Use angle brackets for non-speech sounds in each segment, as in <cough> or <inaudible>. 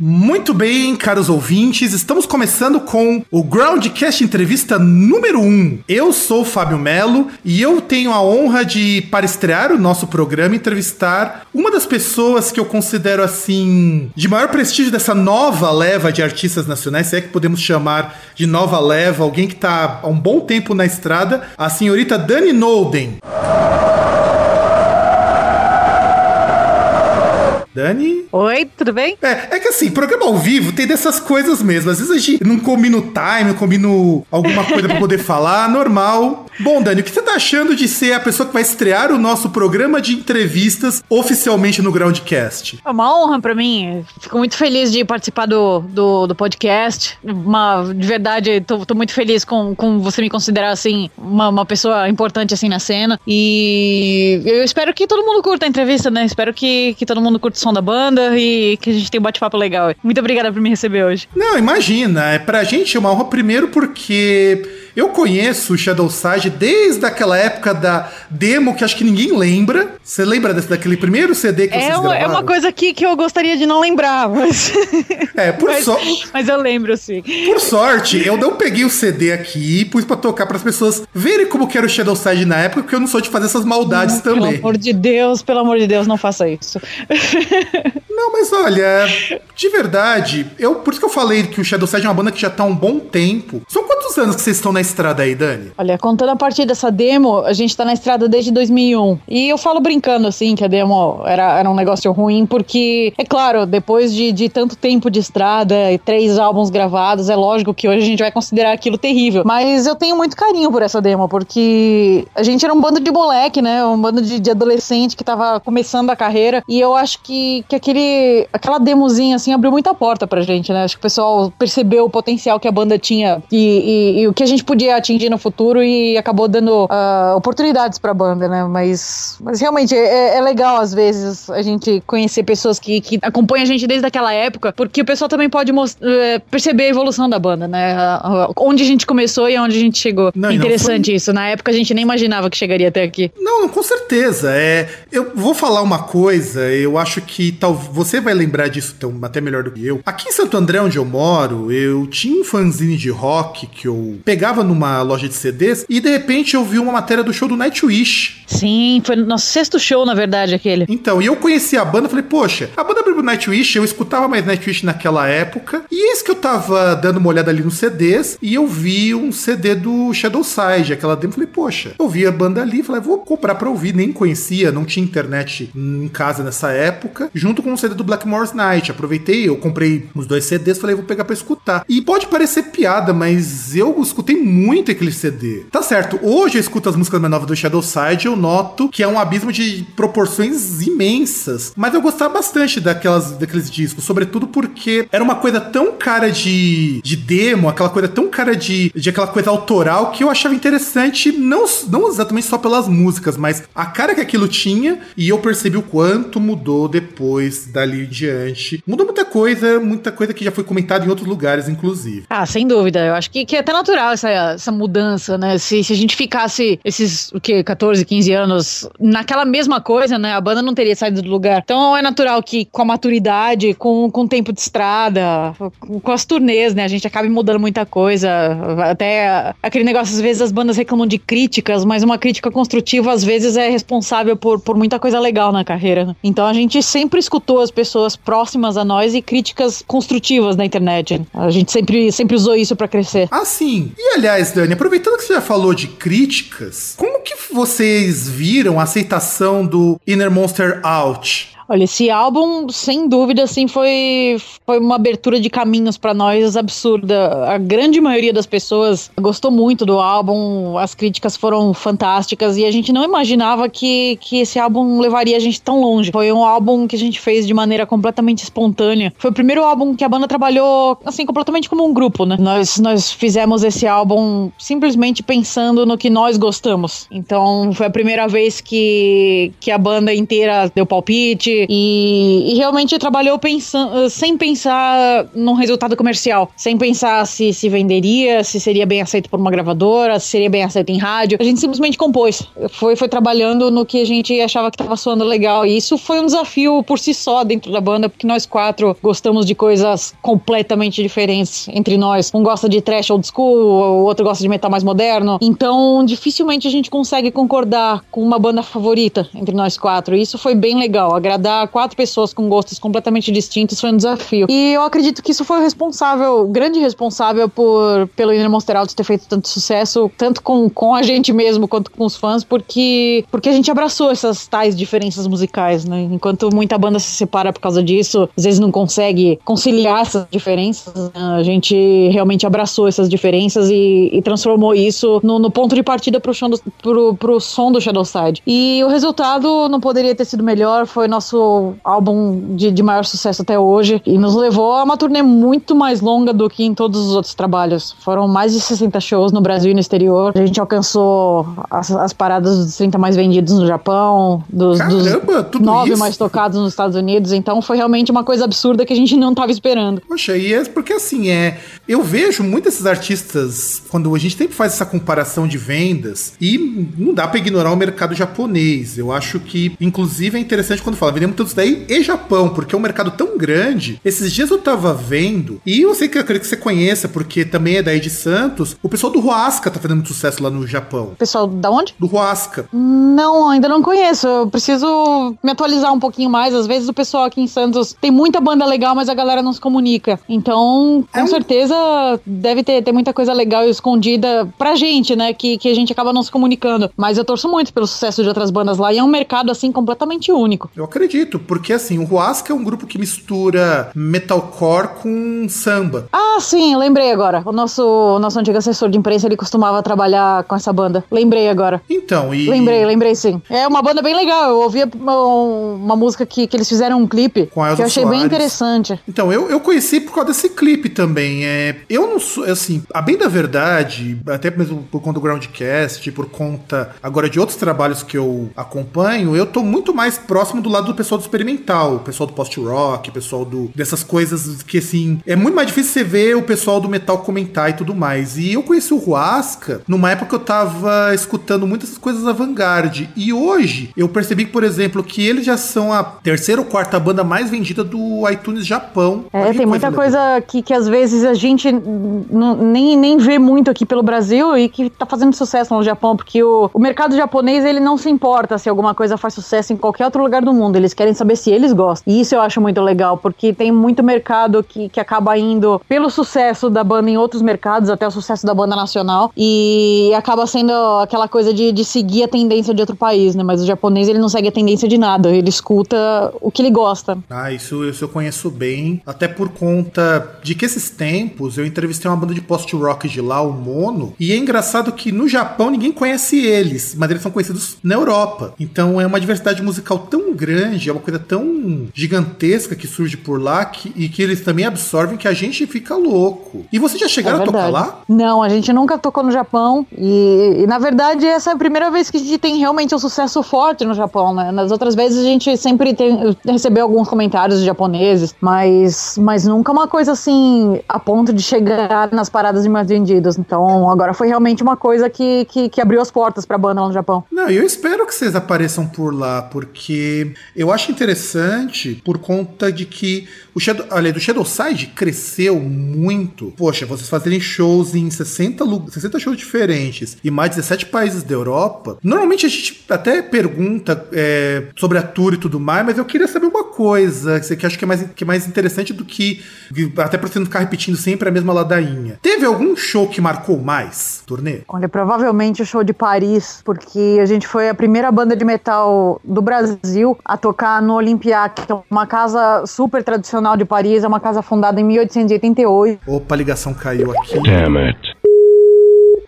Muito bem, caros ouvintes, estamos começando com o Groundcast Entrevista número 1. Eu sou o Fábio Melo e eu tenho a honra de, para estrear o nosso programa, entrevistar uma das pessoas que eu considero assim de maior prestígio dessa nova leva de artistas nacionais, se é que podemos chamar de nova leva, alguém que está há um bom tempo na estrada, a senhorita Dani Nolden. Dani? Oi, tudo bem? É, é que assim, programa ao vivo tem dessas coisas mesmo. Às vezes a gente não combina o time, não combina alguma coisa pra poder <laughs> falar, normal. Bom, Dani, o que você tá achando de ser a pessoa que vai estrear o nosso programa de entrevistas oficialmente no Groundcast? É uma honra pra mim. Fico muito feliz de participar do, do, do podcast. Uma, de verdade, tô, tô, muito feliz com, com você me considerar, assim, uma, uma pessoa importante, assim, na cena. E eu espero que todo mundo curta a entrevista, né? Espero que, que todo mundo curta o som da banda e que a gente tenha um bate-papo legal. Muito obrigada por me receber hoje. Não, imagina. É, pra gente é uma honra, primeiro, porque eu conheço o Shadow Side desde aquela época da demo que acho que ninguém lembra. Você lembra desse, daquele primeiro CD que é vocês uma, gravaram? É uma coisa que, que eu gostaria de não lembrar, mas... É, por sorte... Mas eu lembro, sim. Por sorte, eu não peguei o CD aqui e pus pra tocar para as pessoas verem como que era o Shadow Side na época, porque eu não sou de fazer essas maldades não, também. Pelo amor de Deus, pelo amor de Deus, não faça isso. <laughs> Não, mas olha, de verdade, eu, por isso que eu falei que o Shadow Side é uma banda que já tá há um bom tempo. São quantos anos que vocês estão na estrada aí, Dani? Olha, contando a partir dessa demo, a gente tá na estrada desde 2001. E eu falo brincando, assim, que a demo era, era um negócio ruim, porque, é claro, depois de, de tanto tempo de estrada e três álbuns gravados, é lógico que hoje a gente vai considerar aquilo terrível. Mas eu tenho muito carinho por essa demo, porque a gente era um bando de moleque, né? Um bando de, de adolescente que tava começando a carreira. E eu acho que, que aquele, aquela demozinha, assim, abriu muita porta pra gente, né? Acho que o pessoal percebeu o potencial que a banda tinha e, e, e o que a gente podia atingir no futuro e acabou dando uh, oportunidades pra banda, né? Mas, mas realmente é, é, legal, às vezes, a gente conhecer pessoas que, que acompanham a gente desde aquela época, porque o pessoal também pode uh, perceber a evolução da banda, né? Onde a gente começou e onde a gente chegou. Não, Interessante foi... isso. Na época a gente nem imaginava que chegaria até aqui. Não, com certeza. É, eu vou falar uma coisa, eu acho que tal, você vai lembrar disso então, até melhor do que eu. Aqui em Santo André, onde eu moro, eu tinha um fanzine de rock que eu pegava numa loja de CDs e de repente eu vi uma matéria do show do Nightwish. Sim, foi nosso sexto show, na verdade, aquele. Então, e eu conheci a banda, falei, poxa, a banda abriu o Nightwish, eu escutava mais Nightwish naquela época, e eis que eu tava dando uma olhada ali nos CDs, e eu vi um CD do Shadow Side, aquela demo, falei, poxa, eu vi a banda ali, falei, vou comprar pra ouvir, nem conhecia, não tinha internet em casa nessa época, junto com o CD do Blackmore's Night, aproveitei, eu comprei os dois CDs, falei, vou pegar pra escutar. E pode parecer piada, mas eu escutei muito aquele CD. Tá certo, hoje eu escuto as músicas mais novas do Shadow Side, eu noto que é um abismo de proporções imensas. Mas eu gostava bastante daquelas, daqueles discos, sobretudo porque era uma coisa tão cara de, de demo, aquela coisa tão cara de, de aquela coisa autoral que eu achava interessante, não, não exatamente só pelas músicas, mas a cara que aquilo tinha, e eu percebi o quanto mudou depois dali em diante. Mudou muita coisa, muita coisa que já foi comentada em outros lugares, inclusive. Ah, sem dúvida. Eu acho que, que é até natural essa, essa mudança, né? Se, se a gente ficasse esses, o que, 14, 15 anos naquela mesma coisa, né? A banda não teria saído do lugar. Então é natural que com a maturidade, com, com o tempo de estrada, com as turnês, né? A gente acabe mudando muita coisa. Até aquele negócio, às vezes as bandas reclamam de críticas, mas uma crítica construtiva às vezes é responsável por, por muita coisa legal na carreira. Né? Então a gente sempre escutou as pessoas próximas a nós e críticas construtivas na internet. A gente sempre, sempre usou isso para crescer. Ah, sim. E aliás, Dani, aproveitando que você já falou de críticas, como que vocês viram a aceitação do Inner Monster Out? Olha, esse álbum, sem dúvida, assim, foi, foi uma abertura de caminhos para nós absurda. A grande maioria das pessoas gostou muito do álbum, as críticas foram fantásticas e a gente não imaginava que, que esse álbum levaria a gente tão longe. Foi um álbum que a gente fez de maneira completamente espontânea. Foi o primeiro álbum que a banda trabalhou, assim, completamente como um grupo, né? Nós, nós fizemos esse álbum simplesmente pensando no que nós gostamos. Então, foi a primeira vez que, que a banda inteira deu palpite e, e realmente trabalhou pensando, sem pensar num resultado comercial, sem pensar se se venderia, se seria bem aceito por uma gravadora, se seria bem aceito em rádio. A gente simplesmente compôs. Foi, foi trabalhando no que a gente achava que estava soando legal. E isso foi um desafio por si só dentro da banda, porque nós quatro gostamos de coisas completamente diferentes entre nós. Um gosta de trash old school, o outro gosta de metal mais moderno. Então, dificilmente a gente consegue concordar com uma banda favorita entre nós quatro. E isso foi bem legal. Quatro pessoas com gostos completamente distintos foi um desafio. E eu acredito que isso foi o responsável, o grande responsável por pelo Inner Monster Out ter feito tanto sucesso, tanto com, com a gente mesmo quanto com os fãs, porque, porque a gente abraçou essas tais diferenças musicais, né? Enquanto muita banda se separa por causa disso, às vezes não consegue conciliar essas diferenças, né? a gente realmente abraçou essas diferenças e, e transformou isso no, no, ponto de partida pro, do, pro, pro som do Shadowside. E o resultado não poderia ter sido melhor, foi nosso álbum de, de maior sucesso até hoje e nos levou a uma turnê muito mais longa do que em todos os outros trabalhos. Foram mais de 60 shows no Brasil e no exterior. A gente alcançou as, as paradas dos 30 mais vendidos no Japão, dos, Caramba, dos 9 mais tocados nos Estados Unidos. Então foi realmente uma coisa absurda que a gente não estava esperando. Poxa, e é porque assim, é. Eu vejo muitos desses artistas, quando a gente sempre faz essa comparação de vendas, e não dá para ignorar o mercado japonês. Eu acho que, inclusive, é interessante quando fala, tudo isso daí e Japão, porque é um mercado tão grande. Esses dias eu tava vendo, e eu sei que eu acredito que você conheça, porque também é daí de Santos, o pessoal do Huasca tá fazendo muito sucesso lá no Japão. Pessoal da onde? Do Huasca. Não, ainda não conheço. Eu preciso me atualizar um pouquinho mais. Às vezes o pessoal aqui em Santos tem muita banda legal, mas a galera não se comunica. Então, com é certeza deve ter, ter muita coisa legal escondida pra gente, né? Que, que a gente acaba não se comunicando. Mas eu torço muito pelo sucesso de outras bandas lá e é um mercado, assim, completamente único. Eu acredito, porque assim, o Huasca é um grupo que mistura metalcore com samba. Ah, sim, lembrei agora. O nosso, o nosso antigo assessor de imprensa, ele costumava trabalhar com essa banda. Lembrei agora. Então, e. Lembrei, lembrei sim. É uma banda bem legal. Eu ouvia uma, uma música que, que eles fizeram um clipe com a que eu achei Soares. bem interessante. Então, eu, eu conheci por causa desse clipe também. É, eu não sou, assim, a bem da verdade, até mesmo por conta do Groundcast, por conta agora de outros trabalhos que eu acompanho, eu tô muito mais próximo do lado do pessoal do experimental, o pessoal do post-rock, o pessoal do, dessas coisas que, assim, é muito mais difícil você ver o pessoal do metal comentar e tudo mais. E eu conheci o Huasca numa época que eu tava escutando muitas coisas avant-garde. E hoje eu percebi, por exemplo, que eles já são a terceira ou quarta banda mais vendida do iTunes Japão. É, tem muita coisa que, que às vezes a gente nem, nem vê muito aqui pelo Brasil e que tá fazendo sucesso no Japão, porque o, o mercado japonês ele não se importa se alguma coisa faz sucesso em qualquer outro lugar do mundo. Eles querem saber se eles gostam. E isso eu acho muito legal, porque tem muito mercado que, que acaba indo pelo sucesso da banda em outros mercados, até o sucesso da banda nacional, e acaba sendo aquela coisa de, de seguir a tendência de outro país, né? Mas o japonês ele não segue a tendência de nada, ele escuta o que ele gosta. Ah, isso, isso eu conheço bem, até por conta de que esses tempos eu entrevistei uma banda de post-rock de lá, o Mono, e é engraçado que no Japão ninguém conhece eles, mas eles são conhecidos na Europa. Então é uma diversidade musical tão grande, é uma coisa tão gigantesca que surge por lá que, e que eles também absorvem que a gente fica louco. E vocês já chegaram É a tocar lá? Não, a gente nunca tocou no Japão e, e, na verdade essa é a primeira vez que a gente tem realmente um sucesso forte no Japão, né? Nas outras vezes a gente sempre tem, recebeu alguns comentários de japoneses, mas, mas nunca uma coisa assim a ponto de chegar nas paradas de mais vendidos. Então agora foi realmente uma coisa que, que, que abriu as portas pra banda lá no Japão. Não, eu espero que vocês apareçam por lá, porque eu acho interessante por conta de que o Shadow, olha, do Shadowside cresceu muito. Poxa, vocês fazerem shows em 60, 60 shows diferentes e mais 17 países da Europa. Normalmente a gente até pergunta é, sobre a tour e tudo mais, mas eu queria saber uma coisa que acho que é mais, que é mais interessante do que. Até pra você não ficar repetindo sempre a mesma ladainha. Teve algum show que marcou mais, turnê? Olha, provavelmente o show de Paris, porque a gente foi a primeira banda de metal do Brasil a tocar no Olympiac, que é uma casa super tradicional de Paris, é uma casa fundada em 1888. Opa, a ligação caiu aqui. Damn it.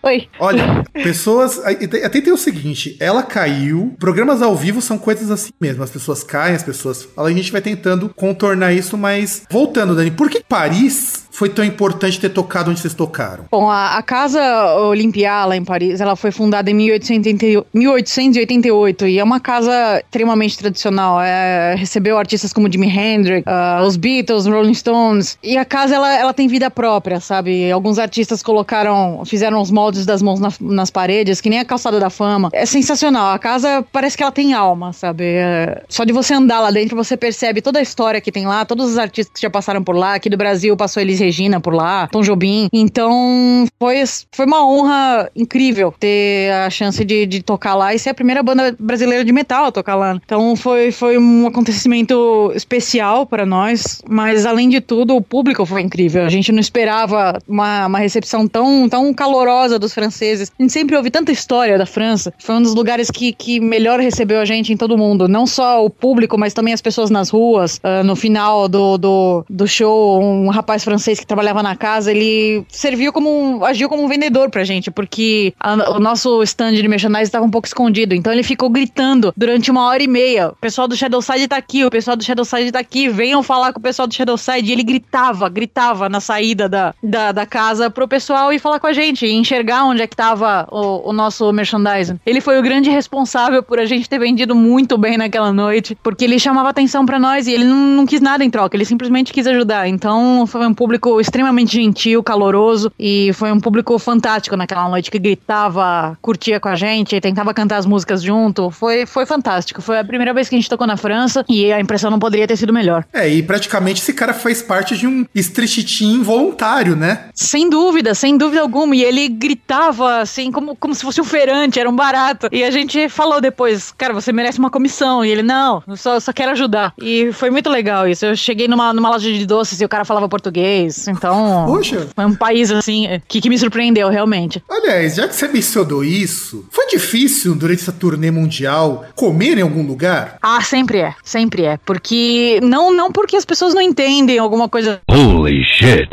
Oi. Olha, pessoas. Até tem o seguinte: ela caiu. Programas ao vivo são coisas assim mesmo. As pessoas caem, as pessoas. A gente vai tentando contornar isso, mas. Voltando, Dani, por que Paris foi tão importante ter tocado onde vocês tocaram? Bom, a, a Casa Olympia lá em Paris, ela foi fundada em 1888, 1888 e é uma casa extremamente tradicional. É, recebeu artistas como Jimi Hendrix, uh, os Beatles, Rolling Stones. E a casa, ela, ela tem vida própria, sabe? Alguns artistas colocaram, fizeram os moldes das mãos na, nas paredes, que nem a Calçada da Fama. É sensacional. A casa parece que ela tem alma, sabe? É, só de você andar lá dentro, você percebe toda a história que tem lá, todos os artistas que já passaram por lá. Aqui do Brasil passou eles Regina por lá, Tom Jobim. Então foi, foi uma honra incrível ter a chance de, de tocar lá e ser a primeira banda brasileira de metal a tocar lá. Então foi, foi um acontecimento especial para nós, mas além de tudo, o público foi incrível. A gente não esperava uma, uma recepção tão, tão calorosa dos franceses. A gente sempre ouve tanta história da França. Foi um dos lugares que, que melhor recebeu a gente em todo mundo. Não só o público, mas também as pessoas nas ruas. Uh, no final do, do, do show, um rapaz francês francês que trabalhava na casa, ele serviu como um, agiu como um vendedor pra gente, porque a, o nosso stand de merchandise estava um pouco escondido. Então ele ficou gritando durante uma hora e meia: o pessoal do Shadowside tá aqui, o pessoal do Shadowside tá aqui, venham falar com o pessoal do Shadowside. E ele gritava, gritava na saída da, da, da casa pro pessoal ir falar com a gente, e enxergar onde é que tava o, o nosso merchandising. Ele foi o grande responsável por a gente ter vendido muito bem naquela noite, porque ele chamava atenção para nós e ele não, não quis nada em troca, ele simplesmente quis ajudar. Então foi um público público extremamente gentil, caloroso e foi um público fantástico naquela noite que gritava, curtia com a gente, tentava cantar as músicas junto. Foi, foi fantástico. Foi a primeira vez que a gente tocou na França e a impressão não poderia ter sido melhor. É, e praticamente esse cara faz parte de um street team voluntário, né? Sem dúvida, sem dúvida alguma. E ele gritava assim, como, como se fosse um feirante, era um barato. E a gente falou depois, cara, você merece uma comissão. E ele, não, eu só, só quero ajudar. E foi muito legal isso. Eu cheguei numa, numa loja de doces e o cara falava português país. Então, Poxa. foi um país assim que, que me surpreendeu realmente. Aliás, já que você mencionou isso, foi difícil durante essa turnê mundial comer em algum lugar? Ah, sempre é, sempre é, porque não não porque as pessoas não entendem alguma coisa. Holy shit.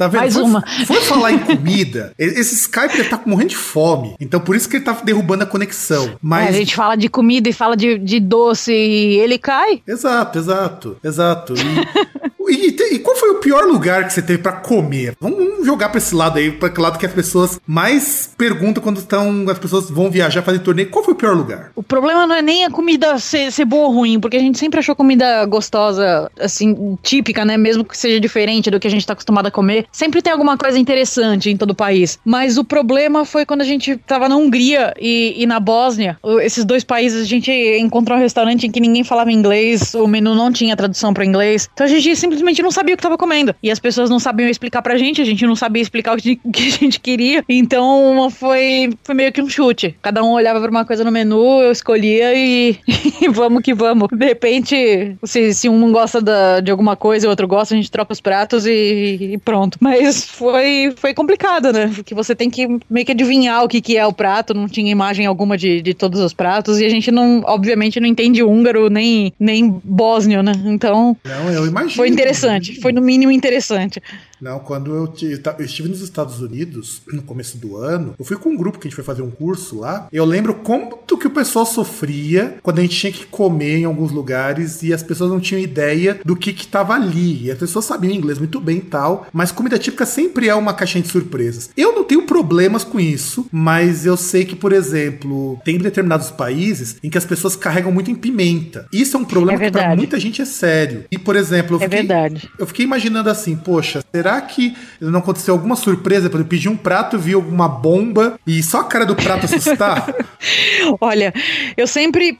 Tá vendo? Mais foi, uma. Foi falar em comida. <laughs> Esse Skype ele tá morrendo de fome. Então por isso que ele tá derrubando a conexão. Mas. É, a gente fala de comida e fala de, de doce e ele cai. Exato, exato, exato. E, <laughs> e, e, qual foi o pior lugar que você teve para comer? Vamos, jogar para esse lado aí, para aquele lado que as pessoas mais perguntam quando estão, as pessoas vão viajar, fazer torneio. Qual foi o pior lugar? O problema não é nem a comida ser, ser boa ou ruim, porque a gente sempre achou comida gostosa, assim, típica, né? Mesmo que seja diferente do que a gente tá acostumado a comer. Sempre tem alguma coisa interessante em todo o país. Mas o problema foi quando a gente tava na Hungria e, e na Bósnia. Esses dois países, a gente encontrou um restaurante em que ninguém falava inglês, o menu não tinha tradução para inglês. Então a gente simplesmente não sabia o que tava comendo. E as pessoas não sabiam explicar pra gente, a gente não sabia explicar o que a gente <laughs> queria. Então foi, foi meio que um chute. Cada um olhava pra uma coisa no menu, eu escolhia e, <laughs> e vamos que vamos. De repente, se, se um gosta da, de alguma coisa e o outro gosta, a gente troca os pratos e, e pronto. Mas foi, foi complicado, né? Porque você tem que meio que adivinhar o que, que é o prato, não tinha imagem alguma de, de todos os pratos, e a gente não, obviamente, não entende húngaro nem, nem bósnio, né? Então. Não, eu imagino. Foi interessante, foi no mínimo interessante. Não, quando eu, eu, estive nos Estados Unidos, no começo do ano, eu fui com um grupo que a gente foi fazer um curso lá. Eu lembro como que o pessoal sofria quando a gente tinha que comer em alguns lugares e as pessoas não tinham ideia do que que tava ali. E as pessoas sabiam inglês muito bem e tal, mas comida típica sempre é uma caixinha de surpresas. Eu não tenho problemas com isso, mas eu sei que, por exemplo, tem determinados países em que as pessoas carregam muito em pimenta. Isso é um problema é que pra muita gente é sério. E, por exemplo, eu É fiquei, verdade. eu fiquei imaginando assim, poxa, será que não aconteceu alguma surpresa? Por exemplo, pedir um prato, vi alguma bomba e só a cara do prato assustar? <laughs> Olha, eu sempre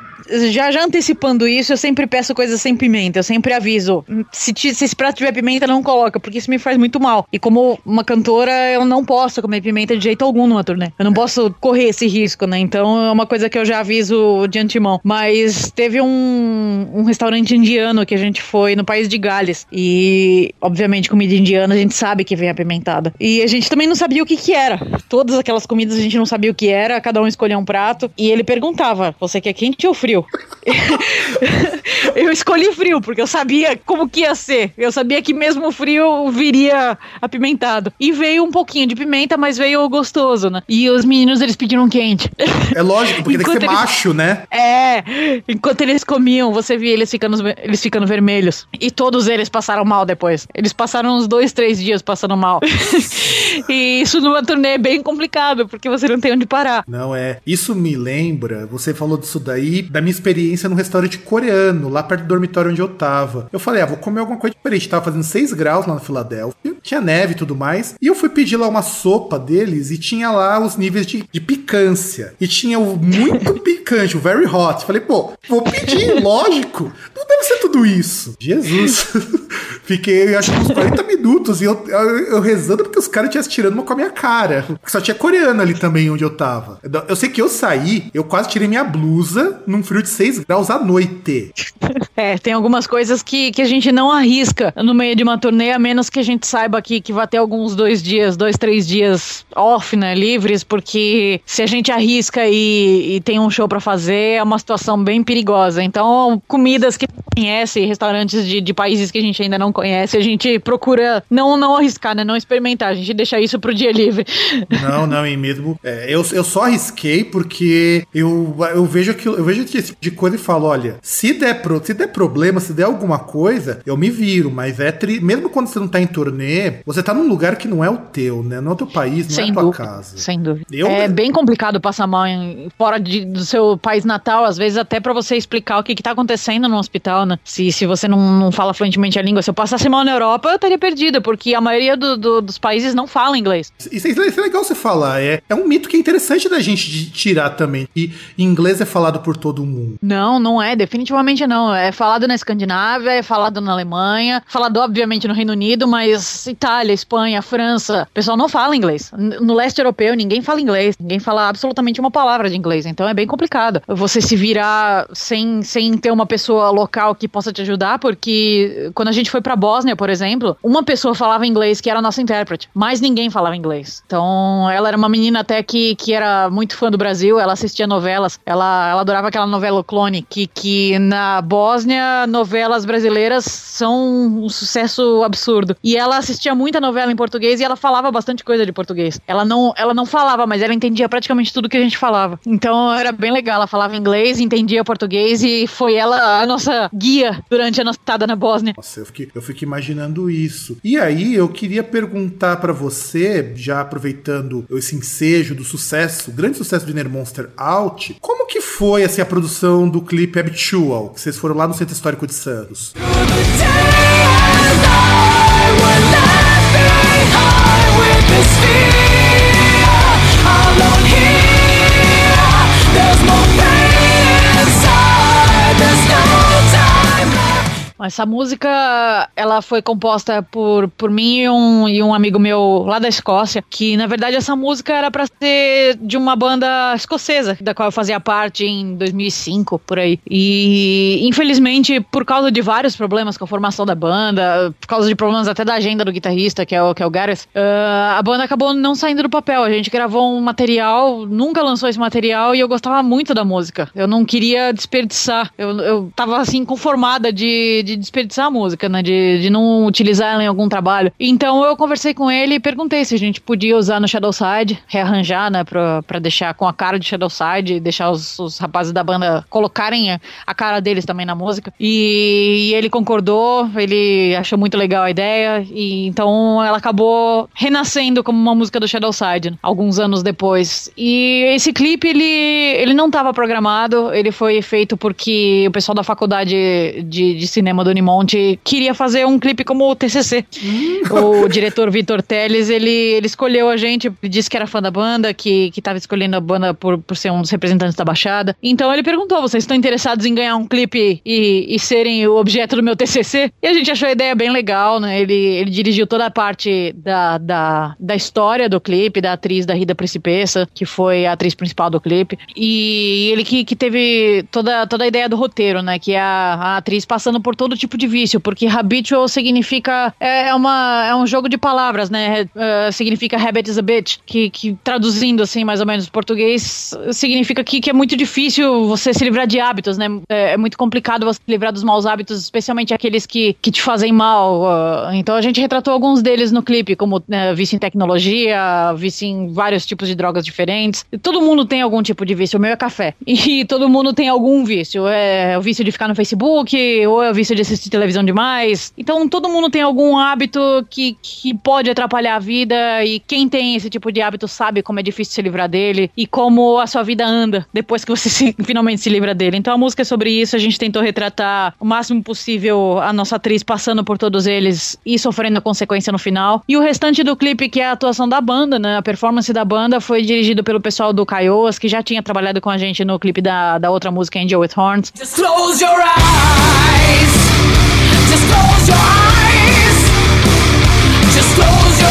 já, já antecipando isso, eu sempre peço coisas sem pimenta. Eu sempre aviso. Se, se esse prato tiver pimenta, não coloca, porque isso me faz muito mal. E como uma cantora, eu não posso comer pimenta de jeito algum numa turnê. Eu não posso correr esse risco, né? Então é uma coisa que eu já aviso de antemão. Mas teve um, um restaurante indiano que a gente foi no país de Gales. E, obviamente, comida indiana a gente sabe que vem apimentada. E a gente também não sabia o que que era. Todas aquelas comidas a gente não sabia o que era, cada um escolhia um prato. E ele perguntava: você quer quente ou frio? <laughs> eu escolhi frio, porque eu sabia como que ia ser. Eu sabia que mesmo frio viria apimentado. E veio um pouquinho de pimenta, mas veio gostoso, né? E os meninos, eles pediram quente. É lógico, porque tem que ser <laughs> eles... macho, né? É. Enquanto eles comiam, você via eles ficando, eles ficando vermelhos. E todos eles passaram mal depois. Eles passaram uns dois, três dias passando mal. <laughs> e isso numa turnê é bem complicado, porque você não tem onde parar. Não é. Isso me lembra, você falou disso daí, da minha experiência no restaurante coreano, lá perto do dormitório onde eu tava. Eu falei, ah, vou comer alguma coisa diferente. Tava fazendo 6 graus lá na Filadélfia, tinha neve e tudo mais. E eu fui pedir lá uma sopa deles e tinha lá os níveis de, de picância. E tinha o muito <laughs> picante, o very hot. Falei, pô, vou pedir, <laughs> lógico. Não deve ser tudo isso. Jesus. <laughs> Fiquei, acho que uns 40 minutos e eu, eu, eu rezando porque os caras tinham tirando uma com a minha cara. Só tinha coreano ali também onde eu tava. Eu sei que eu saí, eu quase tirei minha blusa num frio de 6 graus à noite. <laughs> É, tem algumas coisas que, que a gente não arrisca no meio de uma turnê, a menos que a gente saiba que, que vai ter alguns dois dias, dois, três dias off, né, livres, porque se a gente arrisca e, e tem um show para fazer, é uma situação bem perigosa. Então, comidas que conhece, restaurantes de, de países que a gente ainda não conhece, a gente procura não, não arriscar, né, não experimentar, a gente deixa isso pro dia livre. Não, não, e mesmo, é, eu, eu só arrisquei porque eu, eu vejo aquilo, eu vejo esse tipo de coisa e falo, olha, se der, pro, se der problema, se der alguma coisa, eu me viro, mas é tri... mesmo quando você não tá em turnê, você tá num lugar que não é o teu, né? Não é o teu país, não sem é a tua dúvida, casa. Sem dúvida. Eu, é bem complicado passar mal em, fora de, do seu país natal, às vezes até para você explicar o que, que tá acontecendo no hospital, né? Se, se você não, não fala fluentemente a língua, se eu passasse mal na Europa, eu estaria perdida, porque a maioria do, do, dos países não fala inglês. Isso é, isso é legal você falar, é, é um mito que é interessante da gente tirar também, que inglês é falado por todo mundo. Não, não é, definitivamente não. É falado na Escandinávia, é falado na Alemanha, falado obviamente no Reino Unido, mas Itália, Espanha, França, o pessoal não fala inglês. No leste europeu ninguém fala inglês, ninguém fala absolutamente uma palavra de inglês, então é bem complicado. Você se virar sem, sem ter uma pessoa local que possa te ajudar, porque quando a gente foi pra Bósnia, por exemplo, uma pessoa falava inglês que era nossa intérprete, mas ninguém falava inglês. Então ela era uma menina até que, que era muito fã do Brasil, ela assistia novelas, ela, ela adorava aquela novela Clone, que, na Bósnia novelas brasileiras são um sucesso absurdo. E ela assistia muita novela em português e ela falava bastante coisa de português. Ela não, ela não falava, mas ela entendia praticamente tudo que a gente falava. Então era bem legal. Ela falava inglês, entendia português e foi ela a nossa guia durante a nossa estada na Bósnia. Nossa, eu fiquei, eu fico imaginando isso. E aí eu queria perguntar para você, já aproveitando esse ensejo do sucesso, grande sucesso de Inner Monster Out, como que foi assim, a produção do clipe Habitual, que vocês foram lá no Centro Histórico de Santos? There's essa música, ela foi composta por, por mim e um, e um amigo meu lá da Escócia, que na verdade essa música era para ser de uma banda escocesa, da qual eu fazia parte em 2005, por aí. E infelizmente, por causa de vários problemas com a formação da banda, por causa de problemas até da agenda do guitarrista, que é o, que é o Gareth, uh, a banda acabou não saindo do papel. A gente gravou um material, nunca lançou esse material e eu gostava muito da música. Eu não queria desperdiçar. Eu, eu tava assim, conformada de, de de desperdiçar a música, né? De, de não utilizar ela em algum trabalho. Então eu conversei com ele e perguntei se a gente podia usar no Shadowside, rearranjar, né? Pra, pra deixar com a cara de Shadowside deixar os, os rapazes da banda colocarem a, a cara deles também na música. E, e, ele concordou, ele achou muito legal a ideia. E então ela acabou renascendo como uma música do Shadowside, né, alguns anos depois. E esse clipe, ele, ele não estava programado, ele foi feito porque o pessoal da faculdade de, de cinema do do Unimonte, queria fazer um clipe como o TCC. o diretor Vitor Teles, ele, ele escolheu a gente, disse que era fã da banda, que, que tava escolhendo a banda por, por ser um dos representantes da Baixada. Então ele perguntou: vocês estão interessados em ganhar um clipe e, e serem o objeto do meu TCC? E a gente achou a ideia bem legal, né? Ele, ele dirigiu toda a parte da, da, da história do clipe, da atriz da Rida Principessa, que foi a atriz principal do clipe. E ele que, que teve toda, toda a ideia do roteiro, né? Que é a, a atriz passando por todo tipo de vício, porque habitual significa. É, é uma, é um jogo de palavras, né? Uh, significa habit is a bitch, que, que traduzindo assim, mais ou menos português, significa que, que é muito difícil você se livrar de hábitos, né? É, é muito complicado você se livrar dos maus hábitos, especialmente aqueles que, que te fazem mal. Uh, então a gente retratou alguns deles no clipe, como uh, vício em tecnologia, vício em vários tipos de drogas diferentes. Todo mundo tem algum tipo de vício. O meu é café. <laughs> E todo mundo tem algum vício. É o vício de ficar no Facebook, ou é o vício de assistir televisão demais. Então todo mundo tem algum hábito que, que pode atrapalhar a vida. E quem tem esse tipo de hábito sabe como é difícil se livrar dele e como a sua vida anda depois que você se, <laughs> finalmente se livra dele. Então a música é sobre isso. A gente tentou retratar o máximo possível a nossa atriz passando por todos eles e sofrendo a consequência no final. E o restante do clipe, que é a atuação da banda, né? A performance da banda foi dirigido pelo pessoal do Caioas, que já tinha trabalhado com a gente no clipe da, da outra música Angel with Horns. Just close your eyes. Just close your eyes. Just close your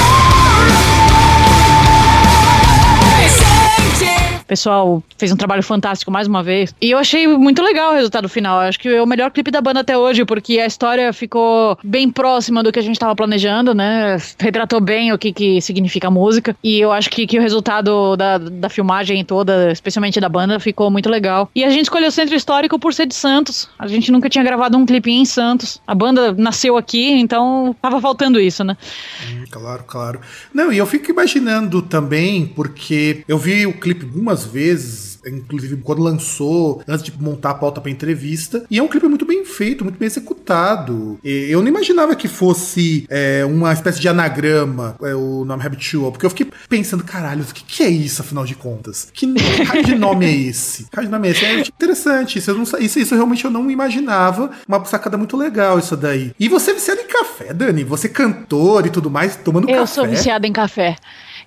eyes. Pessoal fez um trabalho fantástico mais uma vez. E eu achei muito legal o resultado final. acho que é o melhor clipe da banda até hoje, porque a história ficou bem próxima do que a gente estava planejando, né? Retratou bem o que, que significa música. E eu acho que, que o resultado da, da filmagem toda, especialmente da banda, ficou muito legal. E a gente escolheu o Centro Histórico por ser de Santos. A gente nunca tinha gravado um clipe em Santos. A banda nasceu aqui, então tava faltando isso, né? Hum, claro, claro. Não, e eu fico imaginando também, porque eu vi o clipe algumas vezes inclusive quando lançou, antes de montar a pauta pra entrevista. E é um clipe muito bem feito, muito bem executado. E eu não imaginava que fosse é, uma espécie de anagrama, é, o nome Habitual, porque eu fiquei pensando, caralho, o que, que é isso, afinal de contas? Que raio de nome é esse? Que raio de nome é esse? É interessante, isso, eu não, isso, isso realmente eu não imaginava. Uma sacada muito legal isso daí. E você é viciado em café, Dani? Você cantor e tudo mais, tomando eu café. Eu sou viciada em café.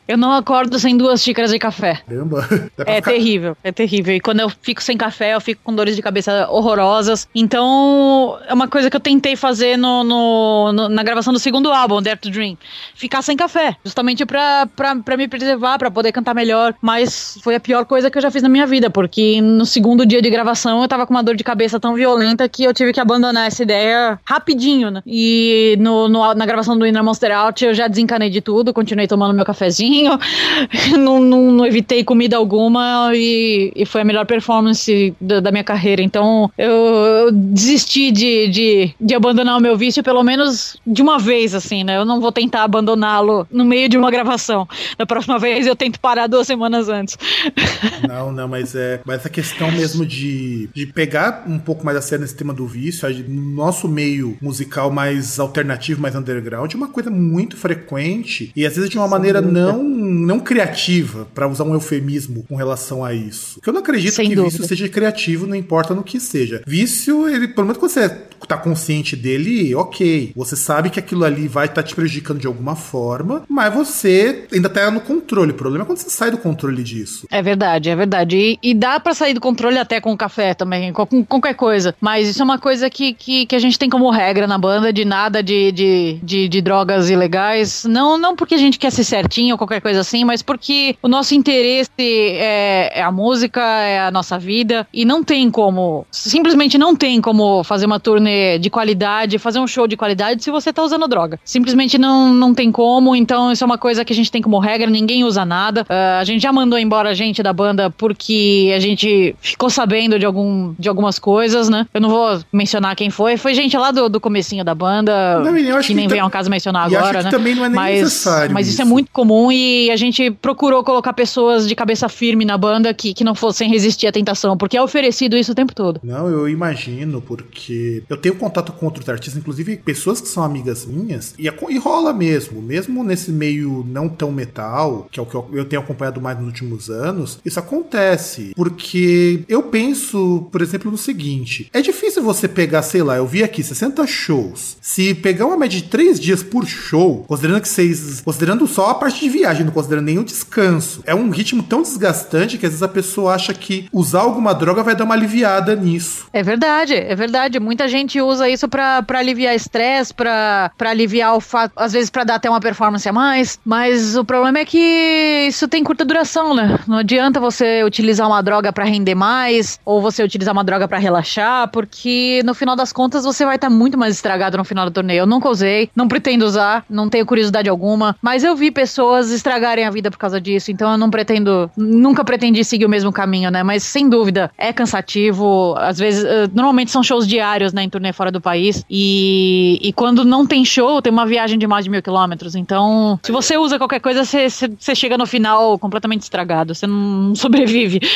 Eu não acordo sem duas xícaras de café. Caramba. É ficar... terrível, é terrível. E quando eu fico sem café, eu fico com dores de cabeça horrorosas. Então, é uma coisa que eu tentei fazer no, no, no na gravação do segundo álbum, Dare to Dream. Ficar sem café. Justamente pra, pra, pra me preservar, pra poder cantar melhor. Mas foi a pior coisa que eu já fiz na minha vida, porque no segundo dia de gravação eu tava com uma dor de cabeça tão violenta que eu tive que abandonar essa ideia rapidinho, né? E no, no na gravação do Inner Monster Out eu já desencanei de tudo, continuei tomando meu cafezinho <laughs> não, não, não, evitei comida alguma e, e foi a melhor performance da, da minha carreira. Então eu, eu desisti de, de, de, abandonar o meu vício pelo menos de uma vez, assim, né? Eu não vou tentar abandoná-lo no meio de uma gravação. Da próxima vez eu tento parar duas semanas antes. <laughs> Não, não, mas é mas essa questão mesmo de, de pegar um pouco mais a sério nesse tema do vício, no nosso meio musical mais alternativo, mais underground, é uma coisa muito frequente e às vezes de uma maneira não não criativa, para usar um eufemismo com relação a isso. Porque eu não acredito Sem que dúvida. vício seja criativo, não importa no que seja. Vício, ele, pelo menos quando você tá consciente dele, ok. Você sabe que aquilo ali vai estar tá te prejudicando de alguma forma, mas você ainda tá no controle. O problema é quando você sai do controle disso. É verdade, é verdade. E, e dá para sair do controle até com café também, com, com, qualquer coisa. Mas isso é uma coisa que, que, que, a gente tem como regra na banda de nada de, de, de, de drogas ilegais. Não, não porque a gente quer ser certinho ou qualquer coisa assim, mas porque o nosso interesse é, é a música, é a nossa vida. E não tem como, simplesmente não tem como fazer uma turnê de qualidade, fazer um show de qualidade se você tá usando droga. Simplesmente não, não tem como, então isso é uma coisa que a gente tem como regra, ninguém usa nada. Uh, a gente já mandou embora a gente da banda porque a gente ficou sabendo de, algum, de algumas coisas, né? Eu não vou mencionar quem foi, foi gente lá do, do comecinho da banda, não, que nem que vem ao caso mencionar agora, né? também não é mas, necessário. Mas isso. isso é muito comum e, a gente procurou colocar pessoas de cabeça firme na banda que, que não fossem resistir à tentação, porque é oferecido isso o tempo todo. Não, eu imagino, porque eu tenho contato com outros artistas, inclusive pessoas que são amigas minhas, e, e rola mesmo, mesmo nesse meio não tão metal, que é o que eu, eu tenho acompanhado mais nos últimos anos, isso acontece. Porque eu penso, por exemplo, no seguinte: é difícil você pegar, sei lá, eu vi aqui 60 shows. Se pegar uma média de 3 dias por show, considerando que vocês. Considerando só a parte de viagem, não considerando nenhum descanso, é um ritmo tão desgastante que às vezes a pessoa acha que usar alguma droga vai dar uma aliviada nisso. É verdade, é verdade. Muita gente usa isso para aliviar estresse, para aliviar o fato, às vezes para dar até uma performance a mais, mas o problema é que isso tem curta duração, né? Não adianta você utilizar uma droga para render mais ou você utilizar uma droga para relaxar, porque no final das contas você vai estar tá muito mais estragado no final do torneio. Eu nunca usei, não pretendo usar, não tenho curiosidade alguma, mas eu vi pessoas estragarem a vida por causa disso, então eu não pretendo, nunca pretendi seguir o mesmo caminho, né? Mas sem dúvida, é cansativo, às vezes, uh, normalmente são shows diários, né, em turnê fora do país, e, e quando não tem show, tem uma viagem de mais de mil quilômetros, então se você usa qualquer coisa, você, você chega no final completamente estragado, você não sobrevive. <laughs>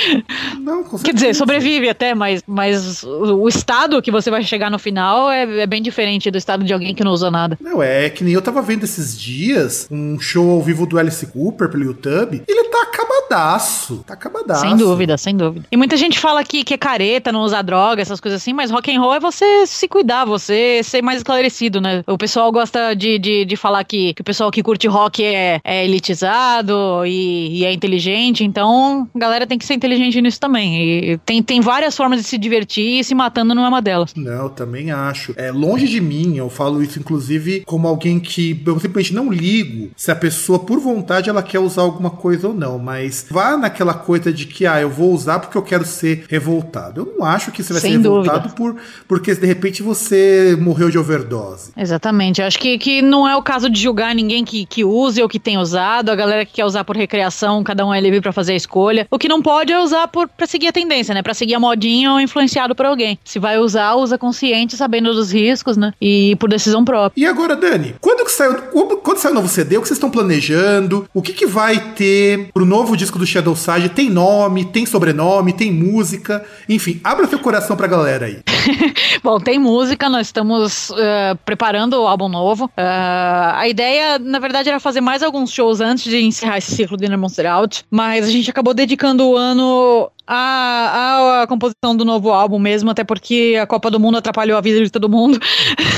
Não, Quer dizer, sobrevive até, mas, mas o estado que você vai chegar no final é, é, bem diferente do estado de alguém que não usa nada. Não, é que nem eu tava vendo esses dias um show ao vivo do Alice Cooper pelo YouTube. Ele tá acabadaço. Tá acabadaço. Sem dúvida, sem dúvida. E muita gente fala que, que é careta, não usar droga, essas coisas assim, mas rock and roll é você se cuidar, você ser mais esclarecido, né? O pessoal gosta de, de, de falar que, que o pessoal que curte rock é, é elitizado e, e é inteligente, então a galera tem que ser inteligente nisso também. E tem, tem várias formas de se divertir e se matando não é uma delas. Não, eu também acho. É longe de mim, eu falo isso inclusive como alguém que eu simplesmente não ligo se a pessoa por vontade ela quer usar alguma coisa ou não, mas vá naquela coisa de que ah, eu vou usar porque eu quero ser revoltado. Eu não acho que você vai Sem ser revoltado por porque de repente você morreu de overdose. Exatamente. Eu acho que, que não é o caso de julgar ninguém que, que use ou que tem usado. A galera que quer usar por recreação, cada um é livre para fazer a escolha. O que não pode é usar por para seguir a tendência, né? Para seguir a modinha ou influenciado por alguém. Se vai usar, usa consciente, sabendo dos riscos, né? E por decisão própria. E agora, Dani, quando que saiu, quando sai o novo CD, o que vocês estão planejando? O que que vai ter pro novo disco do Shadow Side? Tem nome, tem sobrenome, tem música, enfim, abra seu coração pra galera aí. <laughs> Bom, tem música, nós estamos uh, preparando o álbum novo. Uh, a ideia, na verdade, era fazer mais alguns shows antes de encerrar esse ciclo de Inner Monster Out, mas a gente acabou dedicando o ano a, a, a, composição do novo álbum mesmo, até porque a Copa do Mundo atrapalhou a vida de todo mundo.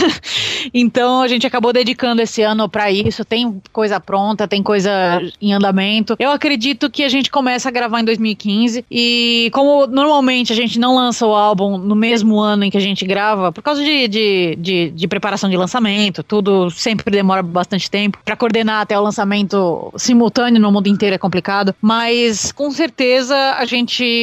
<laughs> então a gente acabou dedicando esse ano para isso. Tem coisa pronta, tem coisa em andamento. Eu acredito que a gente começa a gravar em 2015 e como normalmente a gente não lança o álbum no mesmo ano em que a gente grava, por causa de, de, de, de preparação de lançamento, tudo sempre demora bastante tempo. Para coordenar até o lançamento simultâneo no mundo inteiro é complicado, mas com certeza a gente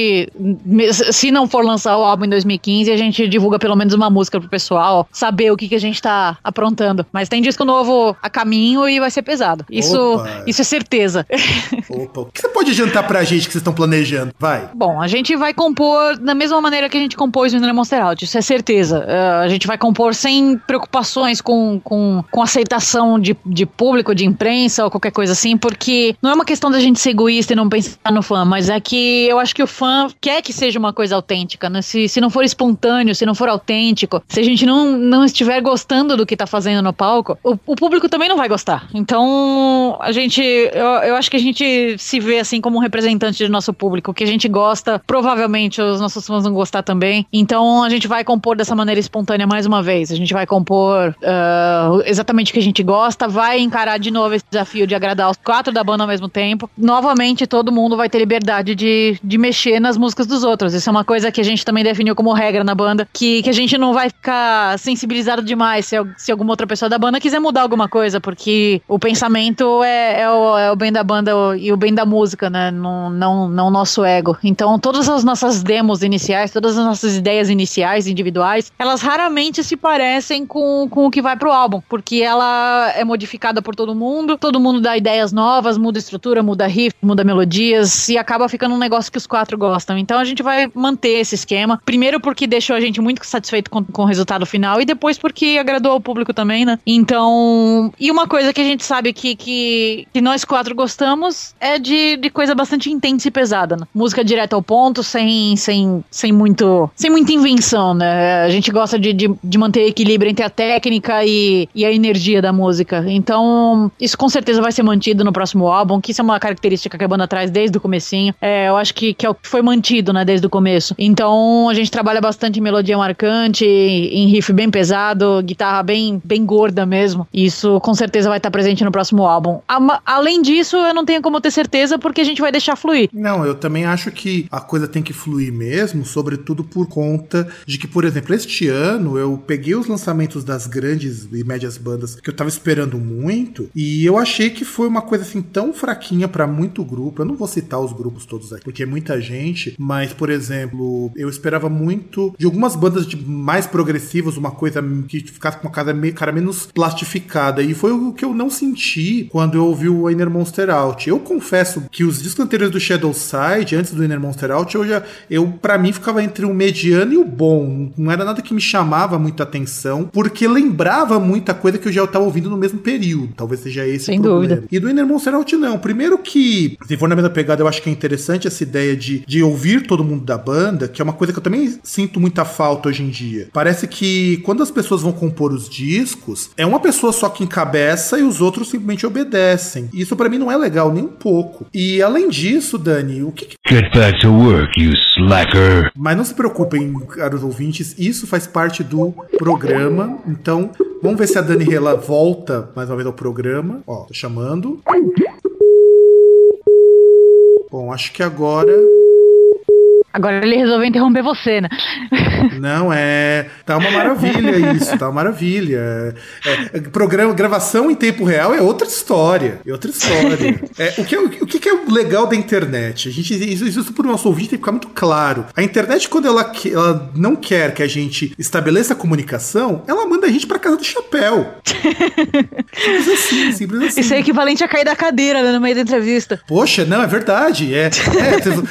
se não for lançar o álbum em 2015, a gente divulga pelo menos uma música pro pessoal saber o que, que a gente tá aprontando. Mas tem disco novo a caminho e vai ser pesado. Isso, isso é certeza. <laughs> Opa. O que você pode adiantar pra gente que vocês estão planejando? Vai. Bom, a gente vai compor da mesma maneira que a gente compôs no Monster Out, isso é certeza. Uh, a gente vai compor sem preocupações com, com, com aceitação de, de público, de imprensa ou qualquer coisa assim, porque não é uma questão da gente ser egoísta e não pensar no fã, mas é que eu acho que o fã fã quer que seja uma coisa autêntica, né? Se, se não for espontâneo, se não for autêntico, se a gente não, não estiver gostando do que tá fazendo no palco, o, o público também não vai gostar. Então, a gente, eu, eu acho que a gente se vê assim como um representante do nosso público. O que a gente gosta, provavelmente os nossos fãs vão gostar também. Então, a gente vai compor dessa maneira espontânea mais uma vez. A gente vai compor uh, exatamente o que a gente gosta, vai encarar de novo esse desafio de agradar os quatro da banda ao mesmo tempo. Novamente, todo mundo vai ter liberdade de, de mexer nas músicas dos outros. Isso é uma coisa que a gente também definiu como regra na banda, que, que a gente não vai ficar sensibilizado demais se, se alguma outra pessoa da banda quiser mudar alguma coisa, porque o pensamento é, é, o, é o bem da banda e o bem da música, né? Não, não, não o nosso ego. Então, todas as nossas demos iniciais, todas as nossas ideias iniciais, individuais, elas raramente se parecem com, com o que vai pro álbum, porque ela é modificada por todo mundo, todo mundo dá ideias novas, muda estrutura, muda riff, muda melodias, e acaba ficando um negócio que os quatro gostam. Então a gente vai manter esse esquema. Primeiro porque deixou a gente muito satisfeito com, com o resultado final e depois porque agradou ao público também, né? Então, e uma coisa que a gente sabe que, que, que nós quatro gostamos é de, de coisa bastante intensa e pesada, né? Música direto ao ponto, sem, sem, sem muito sem muita invenção, né? A gente gosta de, de, de manter equilíbrio entre a técnica e, e a energia da música. Então, isso com certeza vai ser mantido no próximo álbum, que isso é uma característica que a banda traz desde o comecinho. É, eu acho que, que é o que foi mantido, né, desde o começo. Então, a gente trabalha bastante em melodia marcante, em riff bem pesado, guitarra bem, bem gorda mesmo. Isso com certeza vai estar presente no próximo álbum. A, além disso, eu não tenho como ter certeza porque a gente vai deixar fluir. Não, eu também acho que a coisa tem que fluir mesmo, sobretudo por conta de que, por exemplo, este ano eu peguei os lançamentos das grandes e médias bandas que eu tava esperando muito e eu achei que foi uma coisa assim tão fraquinha para muito grupo. Eu não vou citar os grupos todos aqui, porque é muita gente, mas, por exemplo, eu esperava muito de algumas bandas de mais progressivas, uma coisa que ficasse com uma cara, cara menos plastificada. E foi o que eu não senti quando eu ouvi o Inner Monster Out. Eu confesso que os discos anteriores do Shadow Side, antes do Inner Monster Out, eu já, eu para mim ficava entre o mediano e o bom. Não era nada que me chamava muita atenção, porque lembrava muita coisa que eu já estava ouvindo no mesmo período. Talvez seja esse Sem o problema. Dúvida. E do Inner Monster Out não. Primeiro que, se for na mesma pegada, eu acho que é interessante essa ideia de, de ouvir todo mundo da banda, que é uma coisa que eu também sinto muita falta hoje em dia. Parece que quando as pessoas vão compor os discos, é uma pessoa só que encabeça e os outros simplesmente obedecem. Isso para mim não é legal nem um pouco. E além disso, Dani, o que, que... Get back to work, you slacker. Mas não se preocupem, caros ouvintes, isso faz parte do programa. Então, vamos ver se a Dani Rela volta mais uma vez ao programa. Ó, tô chamando. Bom, acho que agora Agora ele resolveu interromper você, né? <laughs> Não, é. Tá uma maravilha isso, tá uma maravilha. É, é, programa, gravação em tempo real é outra história. É outra história. É, o, que é, o que é o legal da internet? A gente, isso, isso pro nosso ouvinte tem que ficar muito claro. A internet, quando ela, ela não quer que a gente estabeleça a comunicação, ela manda a gente pra casa do chapéu. simples assim, simples assim. Isso é equivalente a cair da cadeira né, no meio da entrevista. Poxa, não, é verdade. É, é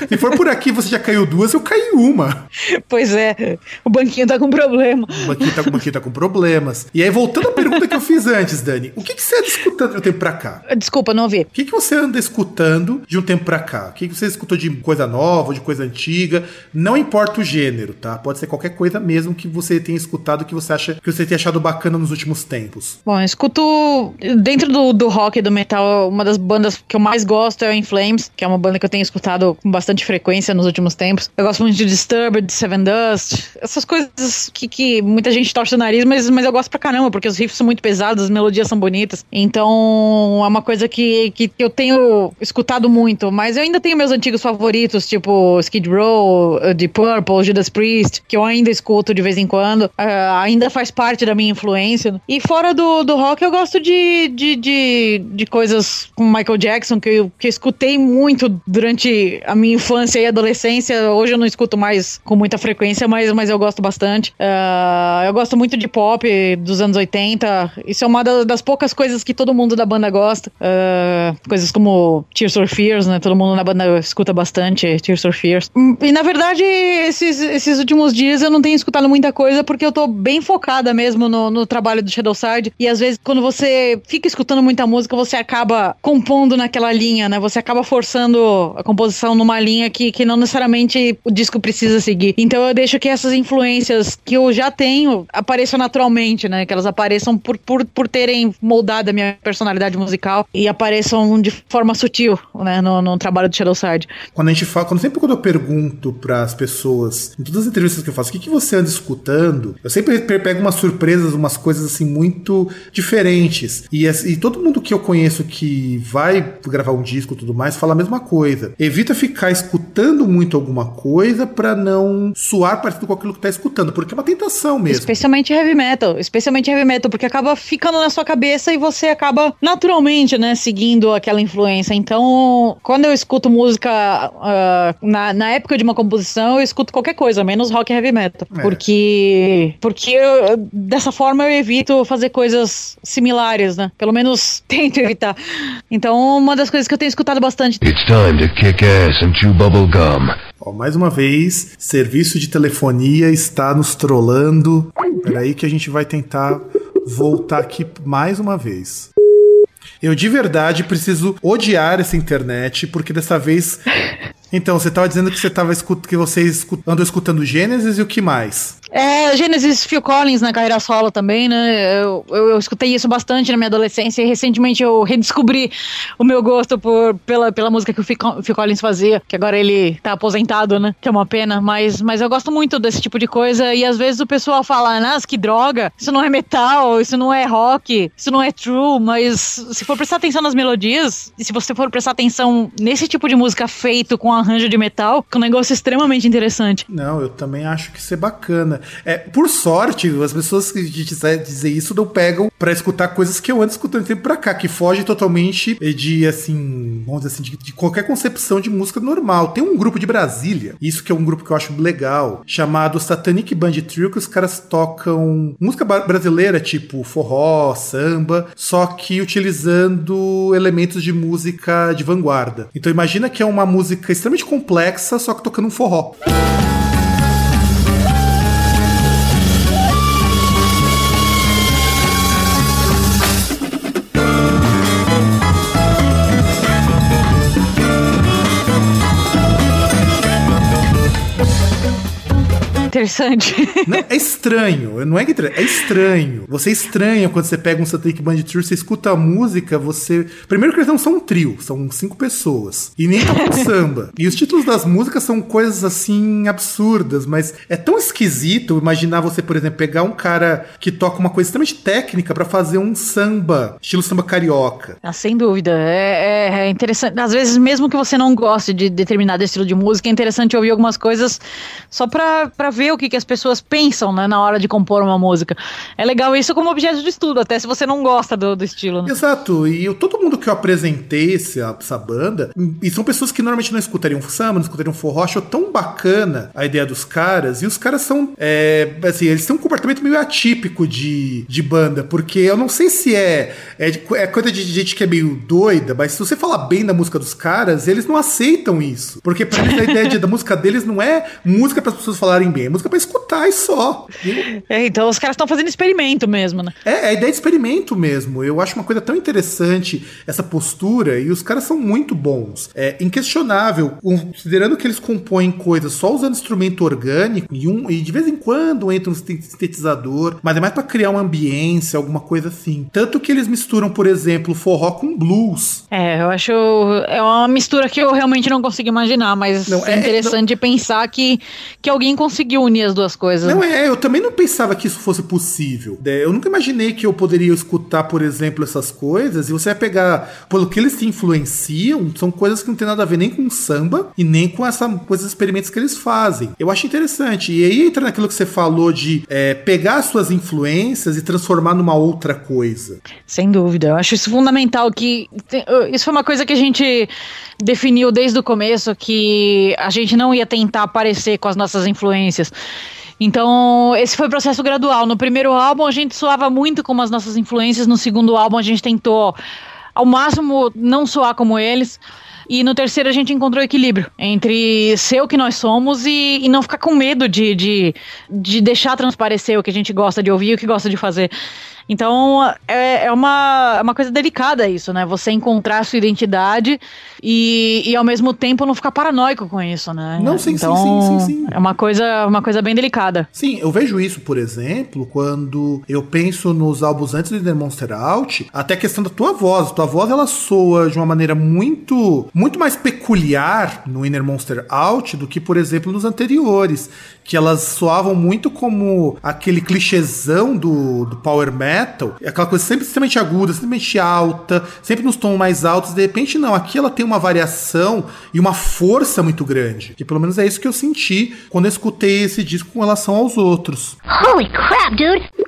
se for por aqui, você já caiu duas, eu caí uma. Pois é, o banquinho tá com problema. O banquinho tá, o banquinho tá com problemas. E aí, voltando à pergunta que eu fiz antes, Dani, o que, que você anda escutando de um tempo pra cá? Desculpa, não ouvi. O que, que você anda escutando de um tempo pra cá? O que, que você escutou de coisa nova, de coisa antiga? Não importa o gênero, tá? Pode ser qualquer coisa mesmo que você tenha escutado que você acha que você tenha achado bacana nos últimos tempos. Bom, eu escuto dentro do, do rock e do metal, uma das bandas que eu mais gosto é o In Flames, que é uma banda que eu tenho escutado com bastante frequência nos últimos tempos tempos. Eu gosto muito de Disturbed, Seven Dust, essas coisas que, que muita gente torce o nariz, mas, mas eu gosto pra caramba, porque os riffs são muito pesados, as melodias são bonitas. Então é uma coisa que, que eu tenho escutado muito, mas eu ainda tenho meus antigos favoritos, tipo Skid Row, The Purple, Judas Priest, que eu ainda escuto de vez em quando, uh, ainda faz parte da minha influência. E fora do, do rock, eu gosto de, de, de, de coisas como Michael Jackson, que eu, que eu escutei muito durante a minha infância e adolescência hoje eu não escuto mais com muita frequência, mas, mas eu gosto bastante. Uh, eu gosto muito de pop dos anos 80. Isso é uma das, das poucas coisas que todo mundo da banda gosta. Uh, coisas como Tears for Fears, né? Todo mundo na banda escuta bastante Tears for Fears. E na verdade, esses, esses últimos dias eu não tenho escutado muita coisa porque eu tô bem focada mesmo no, no trabalho do Shadowside. E às vezes, quando você fica escutando muita música, você acaba compondo naquela linha, né? Você acaba forçando a composição numa linha que, que não necessariamente o disco precisa seguir. Então eu deixo que essas influências que eu já tenho apareçam naturalmente, né? Que elas apareçam por, por, por terem moldado a minha personalidade musical e apareçam de forma sutil, né? No, no trabalho do Shadowside. Quando a gente fala, quando sempre quando eu pergunto para as pessoas, em todas as entrevistas que eu faço, o que, que você anda escutando, eu sempre pego umas surpresas, umas coisas assim muito diferentes. E, e todo mundo que eu conheço que vai gravar um disco e tudo mais fala a mesma coisa. Evita ficar escutando muito alguma coisa para não suar parecido com aquilo que tá escutando, porque é uma tentação mesmo. Especialmente heavy metal, especialmente heavy metal, porque acaba ficando na sua cabeça e você acaba naturalmente, né, seguindo aquela influência. Então, quando eu escuto música uh, na, na época de uma composição, eu escuto qualquer coisa, menos rock e heavy metal. É. Porque, porque eu, dessa forma eu evito fazer coisas similares, né? Pelo menos <laughs> tento evitar. Então, uma das coisas que eu tenho escutado bastante. It's time to kick ass and chew bubble gum. Ó, mais uma vez, serviço de telefonia está nos trollando. Peraí que a gente vai tentar voltar aqui mais uma vez. Eu de verdade preciso odiar essa internet, porque dessa vez. <laughs> Então, você estava dizendo que você tava escut... que você escut... andou escutando Gênesis e o que mais? É, Genesis Phil Collins na carreira solo também, né? Eu, eu, eu, escutei isso bastante na minha adolescência e recentemente eu redescobri o meu gosto por, pela, pela música que o Phil, Phil Collins fazia, que agora ele tá aposentado, né? Que é uma pena, mas, mas eu gosto muito desse tipo de coisa e às vezes o pessoal fala, nossa, que droga, isso não é metal, isso não é rock, isso não é true, mas se for prestar atenção nas melodias e se você for prestar atenção nesse tipo de música feito com arranjo de metal, que é um negócio extremamente interessante. Não, eu também acho que isso é bacana. É, por sorte, as pessoas que dizem isso não pegam para escutar coisas que eu ando escutando tempo pra cá, que foge totalmente de, assim, vamos dizer assim, de, de, qualquer concepção de música normal. Tem um grupo de Brasília, isso que é um grupo que eu acho legal, chamado Satanic Band Trio, que os caras tocam música brasileira, tipo forró, samba, só que utilizando elementos de música de vanguarda. Então imagina que é uma música extremamente complexa, só que tocando um forró. Interessante. Não, é estranho, não é que é estranho. Você estranha quando você pega um Satanic Band Trio, você escuta a música, você. Primeiro que eles não são um trio, são cinco pessoas. E nem tocam samba. E os títulos das músicas são coisas assim absurdas, mas é tão esquisito imaginar você, por exemplo, pegar um cara que toca uma coisa extremamente técnica para fazer um samba, estilo samba carioca. Ah, sem dúvida. É, é, é interessante. Às vezes, mesmo que você não goste de determinado estilo de música, é interessante ouvir algumas coisas só pra, pra ver o que, que as pessoas pensam né, na hora de compor uma música. É legal isso como objeto de estudo, até se você não gosta do, do estilo. Né? Exato, e eu, todo mundo que eu apresentei essa, essa banda, e são pessoas que normalmente não escutariam samba, não escutariam forró, achou tão bacana a ideia dos caras, e os caras são, é, assim, eles têm um comportamento meio atípico de, de banda, porque eu não sei se é, é, é coisa de gente que é meio doida, mas se você falar bem da música dos caras, eles não aceitam isso, porque pra eles a ideia de, da música deles não é música para as pessoas falarem bem, é música para escutar e só. É, então os caras estão fazendo experimento mesmo, né? É, é a ideia de experimento mesmo. Eu acho uma coisa tão interessante essa postura e os caras são muito bons. É inquestionável, considerando que eles compõem coisas só usando instrumento orgânico e, um, e de vez em quando entra um sintetizador, mas é mais para criar uma ambiência, alguma coisa assim. Tanto que eles misturam, por exemplo, forró com blues. É, eu acho é uma mistura que eu realmente não consigo imaginar, mas não, é, é interessante não... pensar que, que alguém conseguiu unir as duas coisas. Não é, eu também não pensava que isso fosse possível. É, eu nunca imaginei que eu poderia escutar, por exemplo, essas coisas e você vai pegar, pelo que eles se influenciam, são coisas que não tem nada a ver nem com samba e nem com essa coisas experimentos que eles fazem. Eu acho interessante. E aí entra naquilo que você falou de é, pegar suas influências e transformar numa outra coisa. Sem dúvida. Eu acho isso fundamental que isso foi uma coisa que a gente definiu desde o começo que a gente não ia tentar aparecer com as nossas influências. Então, esse foi o processo gradual. No primeiro álbum, a gente soava muito como as nossas influências. No segundo álbum, a gente tentou, ao máximo, não soar como eles. E no terceiro, a gente encontrou equilíbrio entre ser o que nós somos e, e não ficar com medo de, de, de deixar transparecer o que a gente gosta de ouvir e o que gosta de fazer. Então, é, é, uma, é uma coisa delicada isso, né? Você encontrar a sua identidade e, e ao mesmo tempo não ficar paranoico com isso, né? Não, sim, então, sim, sim, sim, sim. É uma coisa, uma coisa bem delicada. Sim, eu vejo isso, por exemplo, quando eu penso nos álbuns antes do Monster Out, até a questão da tua voz. Tua voz, ela soa de uma maneira muito, muito mais peculiar no Inner Monster Out do que, por exemplo, nos anteriores que elas soavam muito como aquele clichêzão do, do power metal, aquela coisa sempre extremamente aguda, extremamente alta, sempre nos tons mais altos, de repente não, aqui ela tem uma variação e uma força muito grande, que pelo menos é isso que eu senti quando eu escutei esse disco com relação aos outros. Holy crap, dude!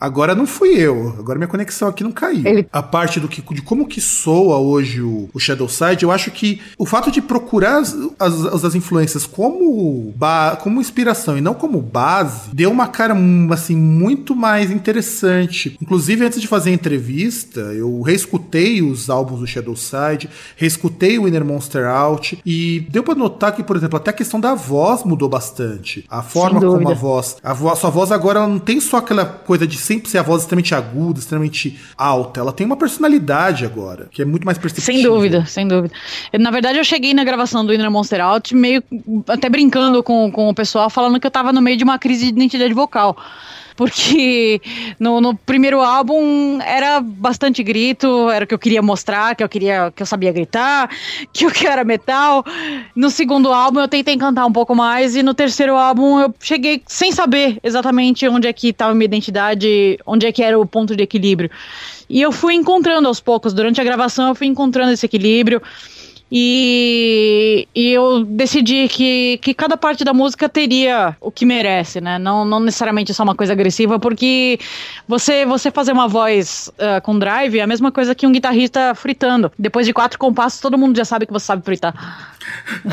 Agora não fui eu. Agora minha conexão aqui não caiu. Ele- A parte do que, de como que soa hoje o, o Shadow Side, eu acho que o fato de procurar as, as, as influências como, ba, como inspiração e não como base, deu uma cara assim muito mais interessante. Inclusive, antes de fazer a entrevista, eu reescutei os álbuns do Shadow Side, reescutei o Inner Monster Out e deu pra notar que, por exemplo, até a questão da voz mudou bastante. A forma como a voz. A voz, sua voz agora não tem só aquela coisa de sempre ser a voz extremamente aguda, extremamente alta. Ela tem uma personalidade agora, que é muito mais perceptível. Sem dúvida, sem dúvida. Eu, na verdade, eu cheguei na gravação do Inner Monster Out meio até brincando com, com o pessoal, falando que eu tava no meio de uma crise de identidade vocal. Porque no, no primeiro álbum era bastante grito, era o que eu queria mostrar, que eu queria, que eu sabia gritar, <laughs> que eu que era metal. No segundo álbum eu tentei cantar um pouco mais e no terceiro álbum eu cheguei sem saber exatamente onde é que estava minha identidade, onde é que era o ponto de equilíbrio. E eu fui encontrando aos poucos, durante a gravação eu fui encontrando esse equilíbrio. E, e eu decidi que, que cada parte da música teria o que merece, né? Não, não necessariamente só uma coisa agressiva, porque você, você fazer uma voz ah, com drive é a mesma coisa que um guitarrista fritando. Depois de quatro compassos, todo mundo já sabe que você sabe fritar.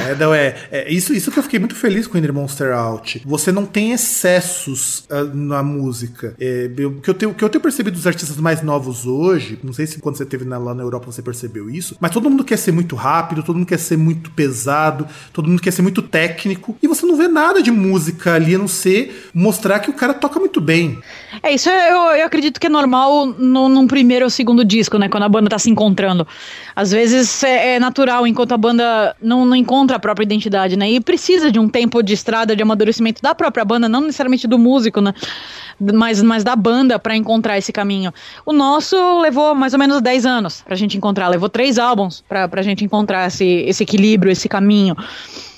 É, não, é, é isso, isso que eu fiquei muito feliz com o Monster Out. Você não tem excessos ah, na música. É, eu- que eu tenho, que eu tenho percebido dos artistas mais novos hoje, não sei se quando você esteve na- lá na Europa você percebeu isso, mas todo mundo quer ser muito rápido, todo mundo quer ser muito pesado, todo mundo quer ser muito técnico, e você não vê nada de música ali, a não ser mostrar que o cara toca muito bem. É, isso é- eu, eu acredito que é normal no, num primeiro ou segundo disco, né? Quando a banda tá se encontrando. Às vezes é, é natural, enquanto a banda não, não encontra a própria identidade, né? E precisa de um tempo de estrada, de amadurecimento da própria banda, não necessariamente do músico, né? Mas, mas da banda pra encontrar esse caminho. O nosso levou mais ou menos 10 anos pra gente encontrar, levou três álbuns pra, pra gente encontrar esse, esse equilíbrio, esse caminho.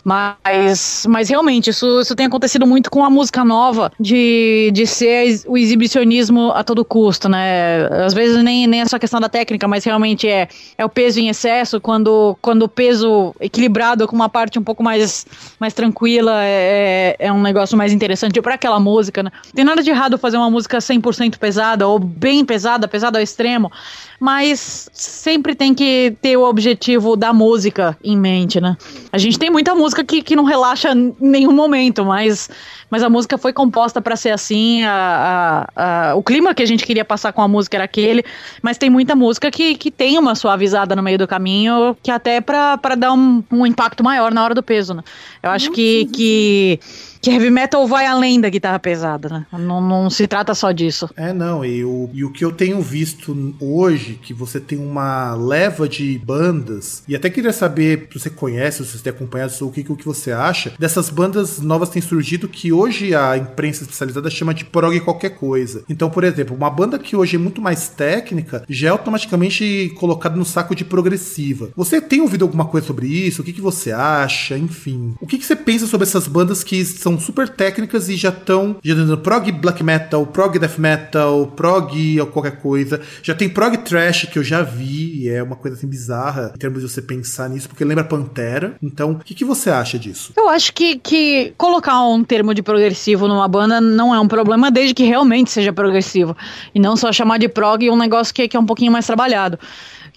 Mas, mas realmente, isso, isso tem acontecido muito com a música nova, de, de ser o exibicionismo a todo custo, né? Às vezes nem, nem é só questão da técnica, mas realmente é, é o peso em excesso, quando, quando o peso equilibrado com uma parte um pouco mais, mais tranquila é, é um negócio mais interessante para aquela música, né? Tem nada de errado fazer uma música 100% pesada ou bem pesada, pesada ao extremo, mas sempre tem que ter o objetivo da música em mente, né? A gente tem muita música que, que não relaxa em nenhum momento, mas, mas a música foi composta para ser assim, a, a- a- o clima que a gente queria passar com a música era aquele, mas tem muita música que, que tem uma suavizada no meio do caminho, que até para dar um, um impacto maior na hora do peso, né? Eu acho que, que, que heavy metal vai além da guitarra pesada, né? Não, não se trata só disso. É, não, e o, e o que eu tenho visto hoje, que você tem uma leva de bandas, e até queria saber se você conhece, se você tem acompanhado, o que, o que você acha, dessas bandas novas que têm surgido que hoje a imprensa especializada chama de prog qualquer coisa. Então, por exemplo, uma banda que hoje é muito mais técnica, já é automaticamente colocada no saco de progressiva. Você tem ouvido alguma coisa sobre isso? O que, que você acha? Enfim. O que, que você pensa sobre essas bandas que são super técnicas e já estão já dando prog black metal, prog death metal, prog ou qualquer coisa. Já tem prog trash que eu já vi, e é uma coisa assim bizarra em termos de você pensar nisso, porque lembra Pantera. Então, o que, que você acha disso? Eu acho que, que colocar um termo de progressivo numa banda não é um problema, desde que realmente seja progressivo. E não só chamar de prog um negócio que, que é um pouquinho mais trabalhado.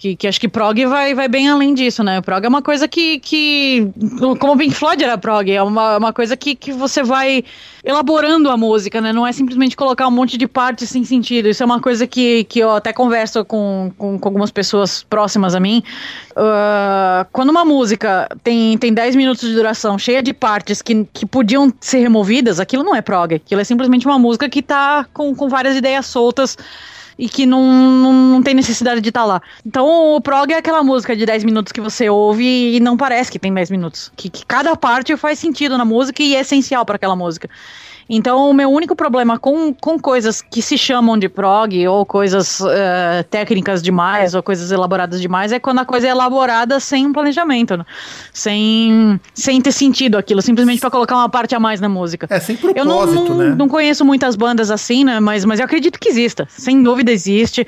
Que, que acho que prog vai, vai bem além disso, né? Prog é uma coisa que, que. Como o Pink Floyd era prog, é uma, uma coisa que, que você vai elaborando a música, né? Não é simplesmente colocar um monte de partes sem sentido. Isso é uma coisa que, que eu até converso com, com, com algumas pessoas próximas a mim. Ah, quando uma música tem, tem 10 minutos de duração, cheia de partes que, que podiam ser removidas, aquilo não é prog. Aquilo é simplesmente uma música que tá com, com várias ideias soltas e que não, não, não tem necessidade de estar lá. Então o prog é aquela música de 10 minutos que você ouve e não parece que tem 10 minutos. Que, que cada parte faz sentido na música e é essencial para aquela música. Então, o meu único problema com, com coisas que se chamam de prog, ou coisas eh, técnicas demais, ou coisas elaboradas demais, é quando a coisa é elaborada sem um planejamento, né? sem, sem ter sentido aquilo, simplesmente para colocar uma parte a mais na música. É sem Eu não, propósito, não, né? não conheço muitas bandas assim, né? Mas, mas eu acredito que exista. Sem dúvida existe.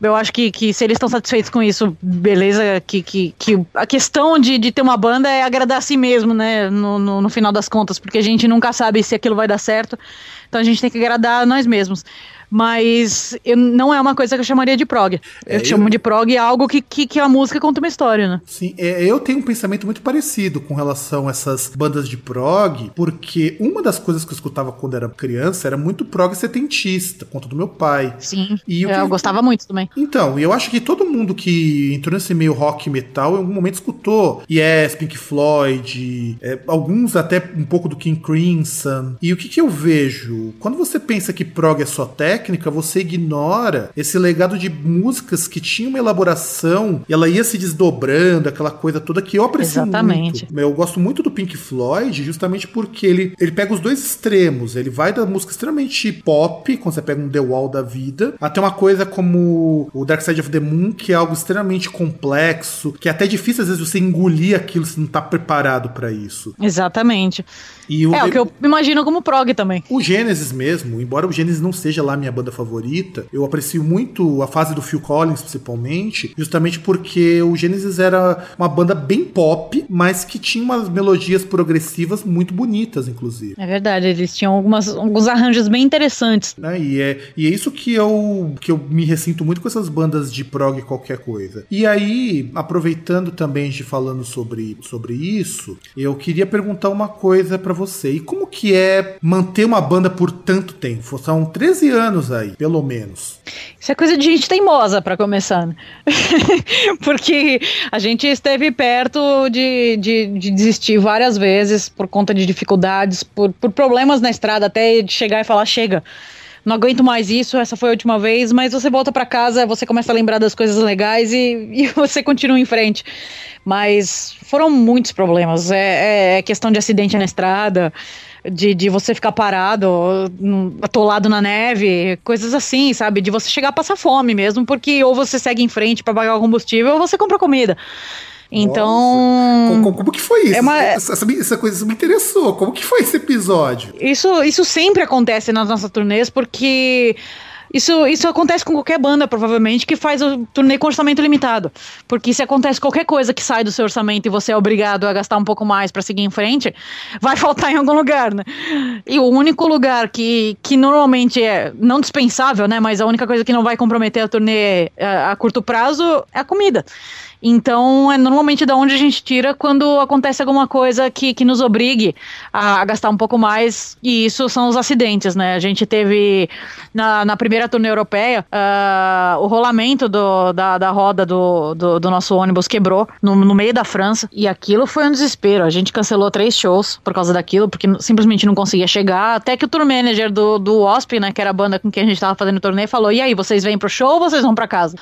Eu acho que, que se eles estão satisfeitos com isso, beleza. Que, que, que a questão de, de ter uma banda é agradar a si mesmo, né? No, no, no final das contas, porque a gente nunca sabe se aquilo vai dar certo. Então a gente tem que agradar nós mesmos. Mas eu, não é uma coisa que eu chamaria de prog. Eu É, chamo eu- de prog algo que, que, que a música conta uma história, né? Sim, é, eu tenho um pensamento muito parecido com relação a essas bandas de prog, porque uma das coisas que eu escutava quando era criança era muito prog setentista, conta do meu pai. Sim. Eu que- gostava muito também. Então, e eu acho que todo mundo que entrou nesse meio rock metal em algum momento escutou Yes, Pink Floyd, é, alguns até um pouco do King Crimson. E o que, que eu vejo? Quando você pensa que prog é só técnica, você ignora esse legado de músicas que tinham uma elaboração e ela ia se desdobrando, aquela coisa toda que eu aprecio Exatamente. muito. Eu gosto muito do Pink Floyd justamente porque ele, ele pega os dois extremos. Ele vai da música extremamente pop, quando você pega um The Wall da vida, até uma coisa como o Dark Side of the Moon, que é algo extremamente complexo, que é até difícil às vezes você engolir aquilo se não tá preparado pra isso. Exatamente. E o, É o que eu imagino como prog também. o Gênesis mesmo, embora o Gênesis não seja lá minha banda favorita, eu aprecio muito a fase do Phil Collins, principalmente, justamente porque o Gênesis era uma banda bem pop, mas que tinha umas melodias progressivas muito bonitas, inclusive. É verdade, eles tinham algumas, alguns arranjos bem interessantes. né? E, é, e é isso que eu, que eu me ressinto muito com essas bandas de prog qualquer coisa. E aí, aproveitando também de falando sobre, sobre isso, eu queria perguntar uma coisa pra você. E como que é manter uma banda por tanto tempo? São 13 anos aí, pelo menos. Isso é coisa de gente teimosa, pra começar. né? <laughs> Porque a gente esteve perto de, de, de desistir várias vezes por conta de dificuldades, por, por problemas na estrada, até chegar e falar: chega. Não aguento mais isso, essa foi a última vez, mas você volta pra casa, você começa a lembrar das coisas legais e, <laughs> e você continua em frente. Mas foram muitos problemas. É, é questão de acidente na estrada, de, de você ficar parado, atolado na neve, coisas assim, sabe? De você chegar a passar fome mesmo, porque ou você segue em frente para pagar o combustível ou você compra comida. Então. Como, como- que foi isso? É uma- essa, essa- essa coisa me interessou. Como que foi esse episódio? Isso, isso sempre acontece nas nossas turnês, porque isso, isso acontece com qualquer banda, provavelmente, que faz o turnê com orçamento limitado. Porque se acontece qualquer coisa que sai do seu orçamento e você é obrigado a gastar um pouco mais para seguir em frente, vai <laughs> faltar em algum lugar, né? E o único lugar que, que normalmente é não dispensável, né? Mas a única coisa que não vai comprometer a turnê a, a curto prazo é a comida. Então, é normalmente da onde a gente tira quando acontece alguma coisa que, que nos obrigue a, a gastar um pouco mais, e isso são os acidentes, né? A gente teve na, na primeira turnê europeia ah, o rolamento do- da, da roda do, do, do nosso ônibus quebrou no, no meio da França, e aquilo foi um desespero. A gente cancelou três shows por causa daquilo, porque simplesmente não conseguia chegar. Até que o tour manager do, do Wasp, né, que era a banda com quem a gente tava fazendo o turnê, falou: e aí, vocês vêm pro show ou vocês vão pra casa?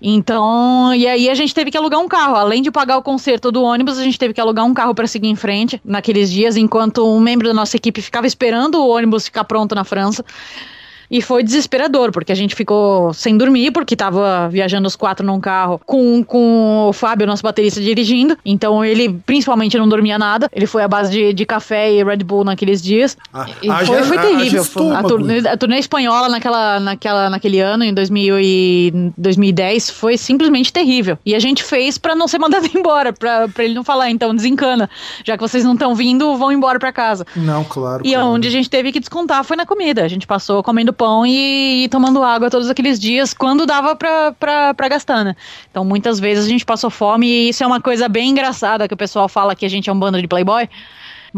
Então, e aí a gente teve que alugar um carro. Além de pagar o conserto do ônibus, a gente teve que alugar um carro para seguir em frente naqueles dias, enquanto um membro da nossa equipe ficava esperando o ônibus ficar pronto na França. E foi desesperador, porque a gente ficou sem dormir, porque tava viajando os quatro num carro com, com o Fábio, nosso baterista, dirigindo. Então ele principalmente não dormia nada. Ele foi à base de, de café e Red Bull naqueles dias. Ah, e haja- foi, foi haja terrível. A estômago. turnê, a turnê espanhola naquela, naquela, naquele ano, em 2000 e 2010, foi simplesmente terrível. E a gente fez pra não ser mandado <laughs> embora, pra, pra ele não falar, então desencana. Já que vocês não estão vindo, vão embora pra casa. Não, claro. E claro. onde a gente teve que descontar foi na comida. A gente passou comendo pão e, e tomando água todos aqueles dias, quando dava pra, pra, pra gastar, né? Então muitas vezes a gente passou fome e isso é uma coisa bem engraçada que o pessoal fala que a gente é um bando de playboy.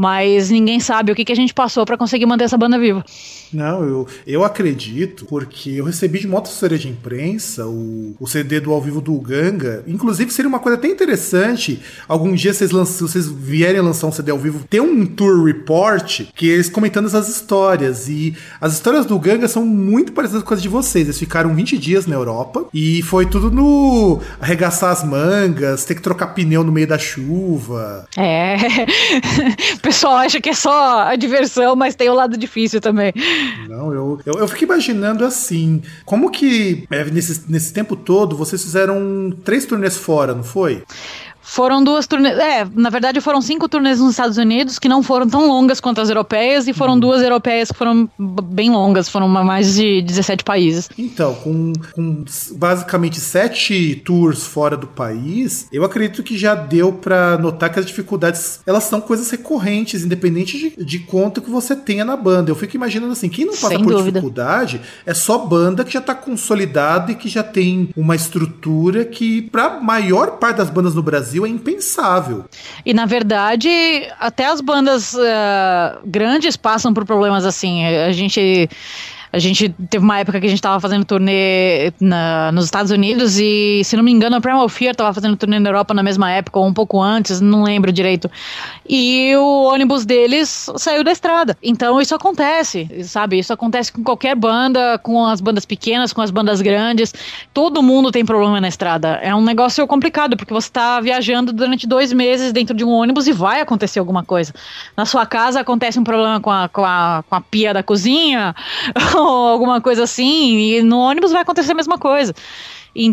Mas ninguém sabe o que, que a gente passou pra conseguir manter essa banda viva. Não, eu, eu acredito, porque eu recebi de outra assessoria de imprensa o, o CD do ao vivo do Ganga. Inclusive, seria uma coisa até interessante. Algum dia vocês, lançam, vocês vierem lançar um CD ao vivo, ter um tour report que eles comentando essas histórias. E as histórias do Ganga são muito parecidas com as de vocês. Eles ficaram 20 dias na Europa e foi tudo no arregaçar as mangas, ter que trocar pneu no meio da chuva. É. <laughs> pessoal acha que é só a diversão, mas tem o lado difícil também. Não, eu, eu, eu fico imaginando assim, como que é, nesse, nesse tempo todo vocês fizeram três turnês fora, não foi? Foram duas turnês. É, na verdade foram cinco turnês nos Estados Unidos que não foram tão longas quanto as europeias e foram uhum. duas europeias que foram bem longas, foram mais de 17 países. Então, com, com basicamente sete tours fora do país, eu acredito que já deu para notar que as dificuldades elas são coisas recorrentes, independente de, de quanto que você tenha na banda. Eu fico imaginando assim, quem não passa Sem por dúvida. dificuldade é só banda que já tá consolidada e que já tem uma estrutura que para maior parte das bandas no Brasil é impensável. E na verdade, até as bandas uh, grandes passam por problemas assim. A gente a gente teve uma época que a gente tava fazendo turnê na, nos Estados Unidos e, se não me engano, a Primal Fear tava fazendo turnê na Europa na mesma época, ou um pouco antes, não lembro direito. E o ônibus deles saiu da estrada. Então isso acontece, sabe? Isso acontece com qualquer banda, com as bandas pequenas, com as bandas grandes. Todo mundo tem problema na estrada. É um negócio complicado, porque você tá viajando durante dois meses dentro de um ônibus e vai acontecer alguma coisa. Na sua casa acontece um problema com a, com a, com a pia da cozinha, <laughs> alguma coisa assim, e no ônibus vai acontecer a mesma coisa.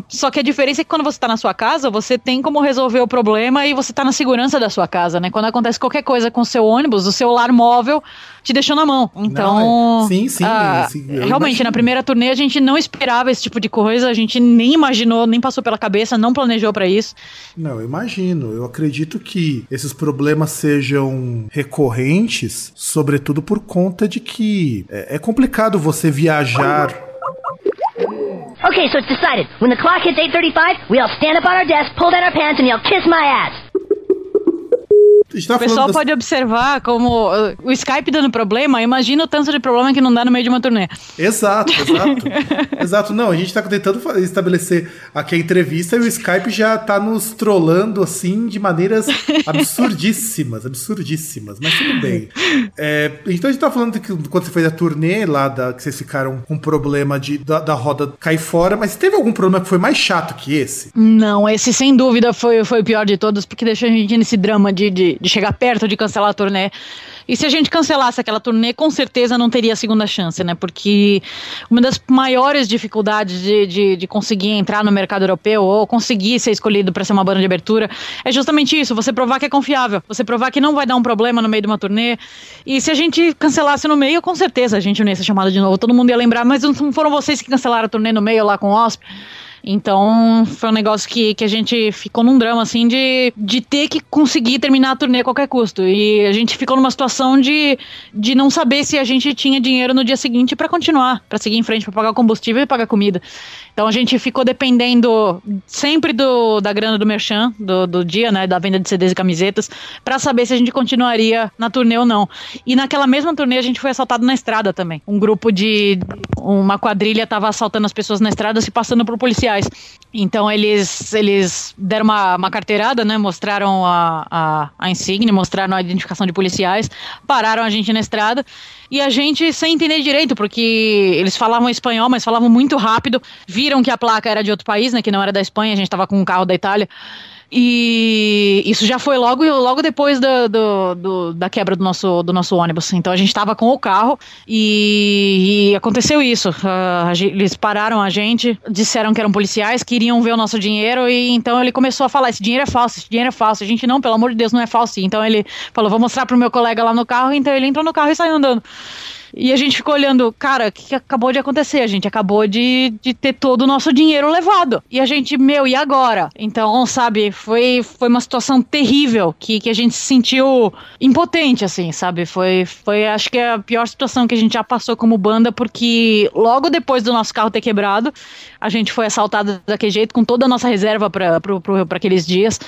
Só que a diferença é que quando você está na sua casa, você tem como resolver o problema e você está na segurança da sua casa, né? Quando acontece qualquer coisa com o seu ônibus, o seu lar móvel te deixou na mão. Então. Não, é. Sim, sim. Ah, sim realmente, imagino. na primeira turnê a gente não esperava esse tipo de coisa, a gente nem imaginou, nem passou pela cabeça, não planejou para isso. Não, eu imagino. Eu acredito que esses problemas sejam recorrentes, sobretudo por conta de que é, é complicado você viajar Okay, so it's decided. When the clock hits 8.35, we all stand up on our desk, pull down our pants, and yell, kiss my ass. Tá o pessoal das... pode observar como uh, o Skype dando problema, imagina o tanto de problema que não dá no meio de uma turnê. Exato, exato. <laughs> exato. Não, a gente tá tentando estabelecer aqui a entrevista e o Skype já tá nos trollando assim de maneiras absurdíssimas, absurdíssimas, mas tudo bem. É, então a gente tá falando que quando você fez a turnê lá, da, que vocês ficaram com problema de, da, da roda cair fora, mas teve algum problema que foi mais chato que esse? Não, esse sem dúvida foi, foi o pior de todos, porque deixou a gente nesse drama de, de de chegar perto de cancelar a turnê. E se a gente cancelasse aquela turnê, com certeza não teria segunda chance, né? Porque uma das maiores dificuldades de, de, de conseguir entrar no mercado europeu ou conseguir ser escolhido para ser uma banda de abertura é justamente isso: você provar que é confiável, você provar que não vai dar um problema no meio de uma turnê. E se a gente cancelasse no meio, com certeza a gente não ia ser chamado de novo. Todo mundo ia lembrar, mas não foram vocês que cancelaram a turnê no meio lá com o OSP. Então, foi um negócio que, que a gente ficou num drama, assim, de, de ter que conseguir terminar a turnê a qualquer custo. E a gente ficou numa situação de, de não saber se a gente tinha dinheiro no dia seguinte para continuar, para seguir em frente, para pagar combustível e pagar comida. Então a gente ficou dependendo sempre do, da grana do Merchan, do, do dia, né, da venda de CDs e camisetas, para saber se a gente continuaria na turnê ou não. E naquela mesma turnê a gente foi assaltado na estrada também. Um grupo de. Uma quadrilha estava assaltando as pessoas na estrada se passando por policiais. Então eles, eles deram uma, uma carteirada, né? Mostraram a, a, a insígnia, mostraram a identificação de policiais, pararam a gente na estrada e a gente sem entender direito, porque eles falavam espanhol, mas falavam muito rápido, viram que a placa era de outro país, né, que não era da Espanha, a gente estava com um carro da Itália. E isso já foi logo, logo depois do, do, do, da quebra do nosso, do nosso ônibus. Então a gente estava com o carro e, e aconteceu isso. Uh, eles pararam a gente, disseram que eram policiais, queriam ver o nosso dinheiro e então ele começou a falar: esse dinheiro é falso, esse dinheiro é falso. A gente, não, pelo amor de Deus, não é falso. Então ele falou: vou mostrar pro meu colega lá no carro. Então ele entrou no carro e saiu andando. E a gente ficou olhando, cara, o que, que, acabou de acontecer? A gente acabou de, de ter todo o nosso dinheiro levado. E a gente, meu, e agora? Então, sabe, foi, foi uma situação terrível que, que a gente se sentiu impotente, assim, sabe? Foi, foi, acho que é a pior situação que a gente já passou como banda, porque logo depois do nosso carro ter quebrado, a gente foi assaltado daquele jeito, com toda a nossa reserva para aqueles dias.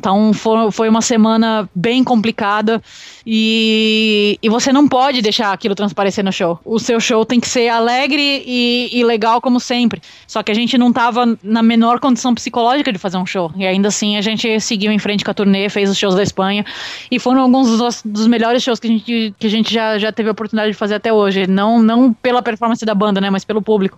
Então, foi, foi uma semana bem complicada e, e você não pode deixar aquilo transparecer no show. O seu show tem que ser alegre e, e, legal como sempre. Só que a gente não tava na menor condição psicológica de fazer um show. E ainda assim a gente seguiu em frente com a turnê, fez os shows da Espanha. E foram alguns dos, dos melhores shows que a gente, que a gente já, já teve a oportunidade de fazer até hoje. Não, não pela performance da banda, né? Mas pelo público.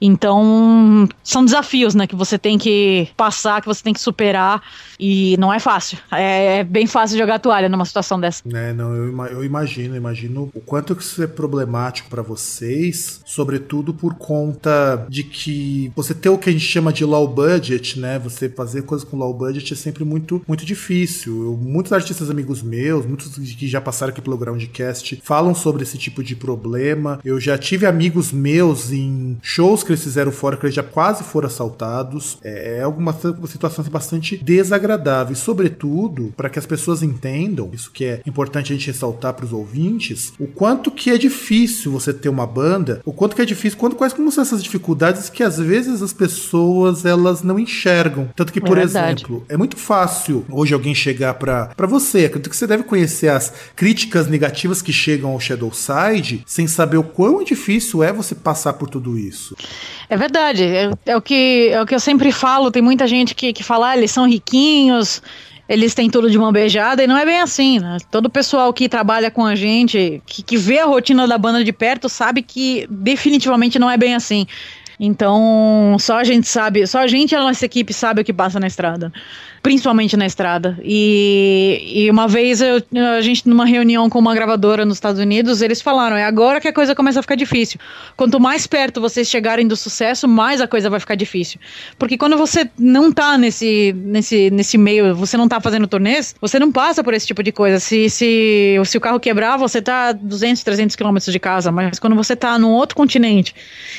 Então, são desafios, né, que você tem que passar, que você tem que superar, e não é fácil. É, é bem fácil jogar toalha numa situação dessa. É, não, eu, eu imagino, imagino o quanto que isso é problemático para vocês, sobretudo por conta de que você ter o que a gente chama de low budget, né, você fazer coisas com low budget é sempre muito, muito difícil. Eu, muitos artistas amigos meus, muitos que já passaram aqui pelo Groundcast, falam sobre esse tipo de problema. Eu já tive amigos meus em shows que eles fizeram fora que eles já quase foram assaltados. É, é alguma situação assim, bastante desagradável. E, sobretudo, para que as pessoas entendam, isso que é importante a gente ressaltar para os ouvintes, o quanto que é difícil você ter uma banda, o quanto que é difícil, quando, quais como são essas dificuldades que às vezes as pessoas elas não enxergam. Tanto que, por é exemplo, é muito fácil hoje alguém chegar para você, acredito que você deve conhecer as críticas negativas que chegam ao Shadow Side sem saber o quão difícil é você passar por tudo isso. É verdade. É, é, o, que, é o que eu sempre falo. Tem muita gente que, que fala, ah, eles são riquinhos, eles têm tudo de mão beijada, e não é bem assim, né? Todo o pessoal que trabalha com a gente, que, que vê a rotina da banda de perto, sabe que definitivamente não é bem assim. Então, só a gente sabe, só a gente e a nossa equipe sabe o que passa na estrada principalmente na estrada. E, e uma vez eu, a gente, numa reunião com uma gravadora nos Estados Unidos, eles falaram: é agora que a coisa começa a ficar difícil. Quanto mais perto vocês chegarem do sucesso, mais a coisa vai ficar difícil. Porque quando você não tá nesse, nesse, nesse meio, você não tá fazendo turnês, você não passa por esse tipo de coisa. Se, se, se o carro quebrar, você tá 200, 300 quilômetros de casa, mas quando você tá num outro continente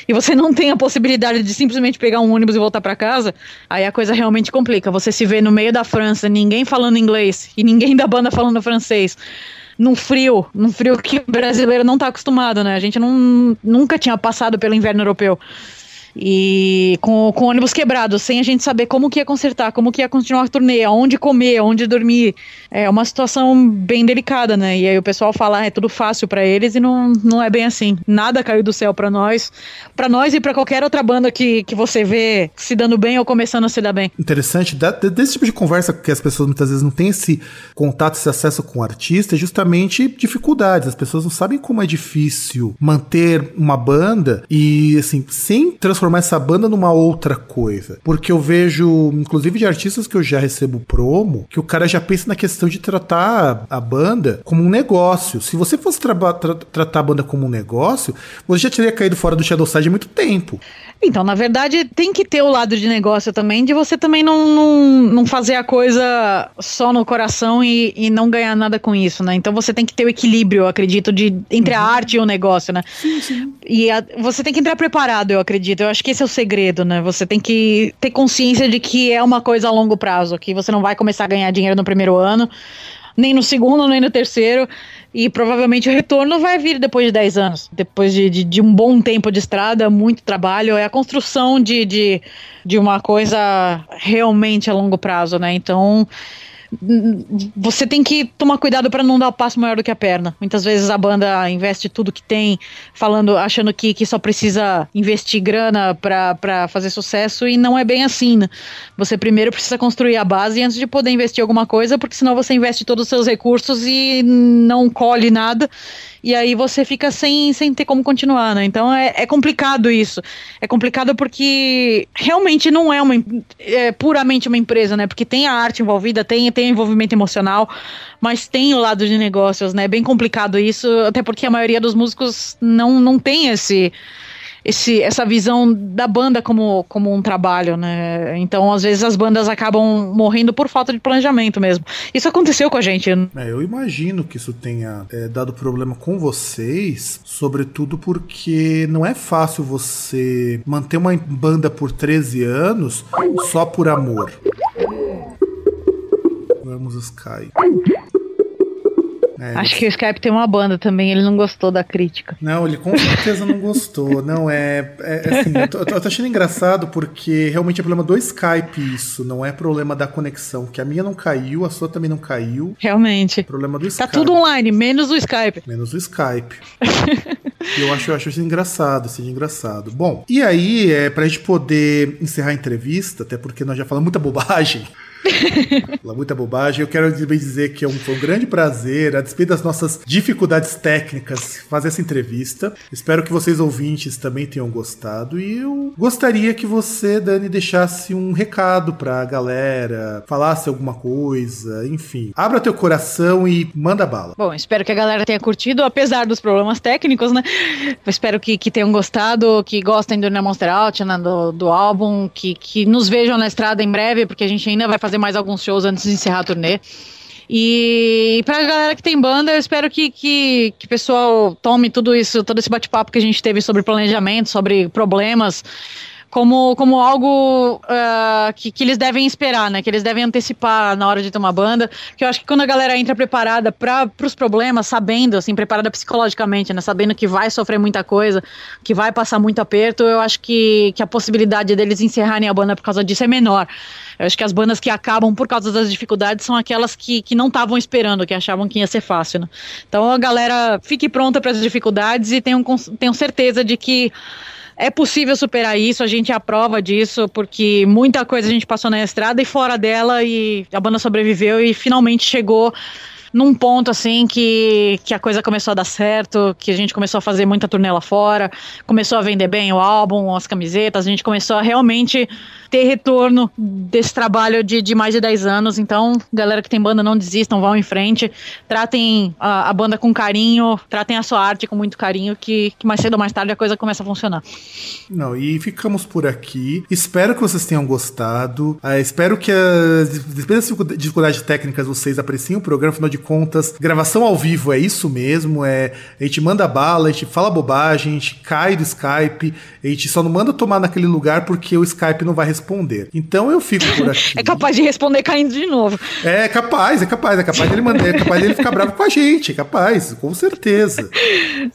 e você não tem a possibilidade de simplesmente pegar um ônibus e voltar para casa, aí a coisa realmente complica. Você se vê no no meio da França, ninguém falando inglês e ninguém da banda falando francês. Num frio, num frio que o brasileiro não está acostumado, né? A gente não, nunca tinha passado pelo inverno europeu. E com, com ônibus quebrado, sem a gente saber como que ia consertar, como que ia continuar a turnê, aonde comer, aonde dormir. É uma situação bem delicada, né? E aí o pessoal fala, ah, é tudo fácil para eles e não, não é bem assim. Nada caiu do céu para nós, para nós e para qualquer outra banda que, que você vê se dando bem ou começando a se dar bem. Interessante, desse tipo de conversa que as pessoas muitas vezes não têm esse contato, esse acesso com o artista, é justamente dificuldades. As pessoas não sabem como é difícil manter uma banda e, assim, sem transformar transformar essa banda numa outra coisa. Porque eu vejo, inclusive de artistas que eu já recebo promo, que o cara já pensa na questão de tratar a banda como um negócio. Se você fosse tra tra tratar a banda como um negócio, você já teria caído fora do Shadowside há muito tempo. Então, na verdade, tem que ter o lado de negócio também, de você também não, não, não fazer a coisa só no coração e, e não ganhar nada com isso, né? Então você tem que ter o equilíbrio, eu acredito, de, entre uhum. a arte e o negócio, né? Sim, sim. E a, você tem que entrar preparado, eu acredito. Eu acho que esse é o segredo, né? Você tem que ter consciência de que é uma coisa a longo prazo, que você não vai começar a ganhar dinheiro no primeiro ano, nem no segundo, nem no terceiro. E provavelmente o retorno vai vir depois de 10 anos. Depois de, de, de, um bom tempo de estrada, muito trabalho. É a construção de, de, de uma coisa realmente a longo prazo, né? Então você tem que tomar cuidado para não dar o passo maior do que a perna. Muitas vezes a banda investe tudo que tem, falando, achando que, que só precisa investir grana para fazer sucesso e não é bem assim, né? Você primeiro precisa construir a base antes de poder investir alguma coisa, porque senão você investe todos os seus recursos e não colhe nada e aí você fica sem, sem ter como continuar, né? Então é, é complicado isso. É complicado porque realmente não é uma é puramente uma empresa, né? Porque tem a arte envolvida, tem, tem envolvimento emocional, mas tem o lado de negócios, né? É bem complicado isso, até porque a maioria dos músicos não, não tem esse esse, essa visão da banda como, como um trabalho, né? Então, às vezes, as bandas acabam morrendo por falta de planejamento mesmo. Isso aconteceu com a gente. É, eu imagino que isso tenha é, dado problema com vocês, sobretudo porque não é fácil você manter uma banda por 13 anos só por amor. Vamos, Sky. É, Acho que o Skype tem uma banda também, ele não gostou da crítica. Não, ele com certeza não gostou. <laughs> Não, é, é, é assim, eu tô, eu tô, achando engraçado porque realmente é problema do Skype isso, não é problema da conexão, que a minha não caiu, a sua também não caiu. Realmente. Problema do tá Skype. Tá tudo online, menos o Skype. Menos o Skype. <laughs> eu acho, eu acho isso engraçado, assim, engraçado. Bom, e aí, é, pra gente poder encerrar a entrevista, até porque nós já falamos muita bobagem, Muita bobagem. Eu quero também dizer que é um, foi um grande prazer, a despeito das nossas dificuldades técnicas, fazer essa entrevista. Espero que vocês ouvintes também tenham gostado. E eu gostaria que você, Dani, deixasse um recado pra galera, falasse alguma coisa, enfim. Abra teu coração e manda bala. Bom, espero que a galera tenha curtido, apesar dos problemas técnicos, né? Eu espero que, que tenham gostado, que gostem do Na Monster Out, né, do, do álbum, que, que nos vejam na estrada em breve, porque a gente ainda vai fazer mais alguns shows antes de encerrar a turnê. E pra galera que tem banda, eu espero que, que, que o pessoal tome tudo isso, todo esse bate-papo que a gente teve sobre planejamento, sobre problemas, como, como algo uh, que, que eles devem esperar, né? Que eles devem antecipar na hora de uma banda. Que eu acho que quando a galera entra preparada para os problemas, sabendo, assim, preparada psicologicamente, né? Sabendo que vai sofrer muita coisa, que vai passar muito aperto, eu acho que, que a possibilidade deles encerrarem a banda por causa disso é menor. Eu acho que as bandas que acabam por causa das dificuldades são aquelas que, que não estavam esperando, que achavam que ia ser fácil. Né? Então a galera fique pronta para as dificuldades e tenham, tenham certeza de que é possível superar isso, a gente é a prova disso, porque muita coisa a gente passou na estrada e fora dela, e a banda sobreviveu e finalmente chegou num ponto assim que, que a coisa começou a dar certo, que a gente começou a fazer muita turnê lá fora, começou a vender bem o álbum, as camisetas, a gente começou a realmente ter retorno desse trabalho de, de mais de 10 anos. Então, galera que tem banda, não desistam, vão em frente, tratem a, a banda com carinho, tratem a sua arte com muito carinho, que, que mais cedo ou mais tarde a coisa começa a funcionar. Não, e ficamos por aqui. Espero que vocês tenham gostado. Uh, espero que as dificuldades técnicas vocês apreciem o programa, afinal de contas, gravação ao vivo é isso mesmo. É, a gente manda bala, a gente fala bobagem, a gente cai do Skype, a gente só não manda tomar naquele lugar porque o Skype não vai responder. Então eu fico por <laughs> aqui. é capaz de responder caindo de novo. É capaz, é capaz, é capaz dele mandar, é capaz dele ficar bravo com a gente, é capaz, com certeza.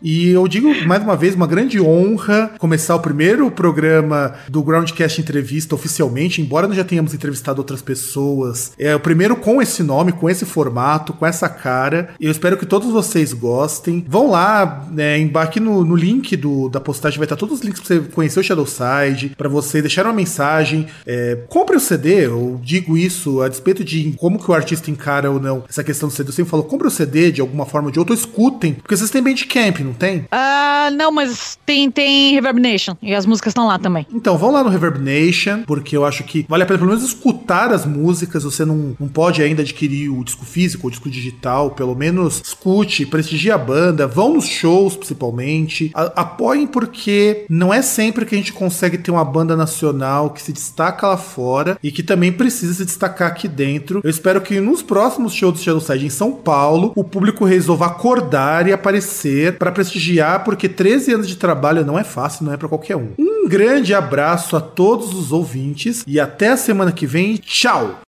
E eu digo mais uma vez, uma grande honra começar o primeiro programa do Groundcast Entrevista oficialmente, embora nós já tenhamos entrevistado outras pessoas. É o primeiro com esse nome, com esse formato, com essa cara. Eu espero que todos vocês gostem. Vão lá, né, embarque no, no link do, da postagem, vai estar todos os links para você conhecer o Shadowside, para você deixar uma mensagem é, compre o CD, eu digo isso a despeito de como que o artista encara ou não essa questão do CD. Eu sempre falo, compre o CD de alguma forma ou de outra, ou escutem, porque vocês têm Bandcamp, não tem? Ah, uh, não, mas tem, tem Reverb Nation, e as músicas estão lá também. Então, vão lá no Reverb Nation, porque eu acho que vale a pena pelo menos escutar as músicas, você não, não pode ainda adquirir o disco físico, o disco digital, pelo menos escute, prestigie a banda, vão nos shows principalmente, a, apoiem porque não é sempre que a gente consegue ter uma banda nacional que se destaca lá fora e que também precisa se destacar aqui dentro. Eu espero que nos próximos shows do Shadowside em São Paulo, o público resolva acordar e aparecer para prestigiar, porque 13 anos de trabalho não é fácil, não é para qualquer um. Um grande abraço a todos os ouvintes e até a semana que vem. Tchau!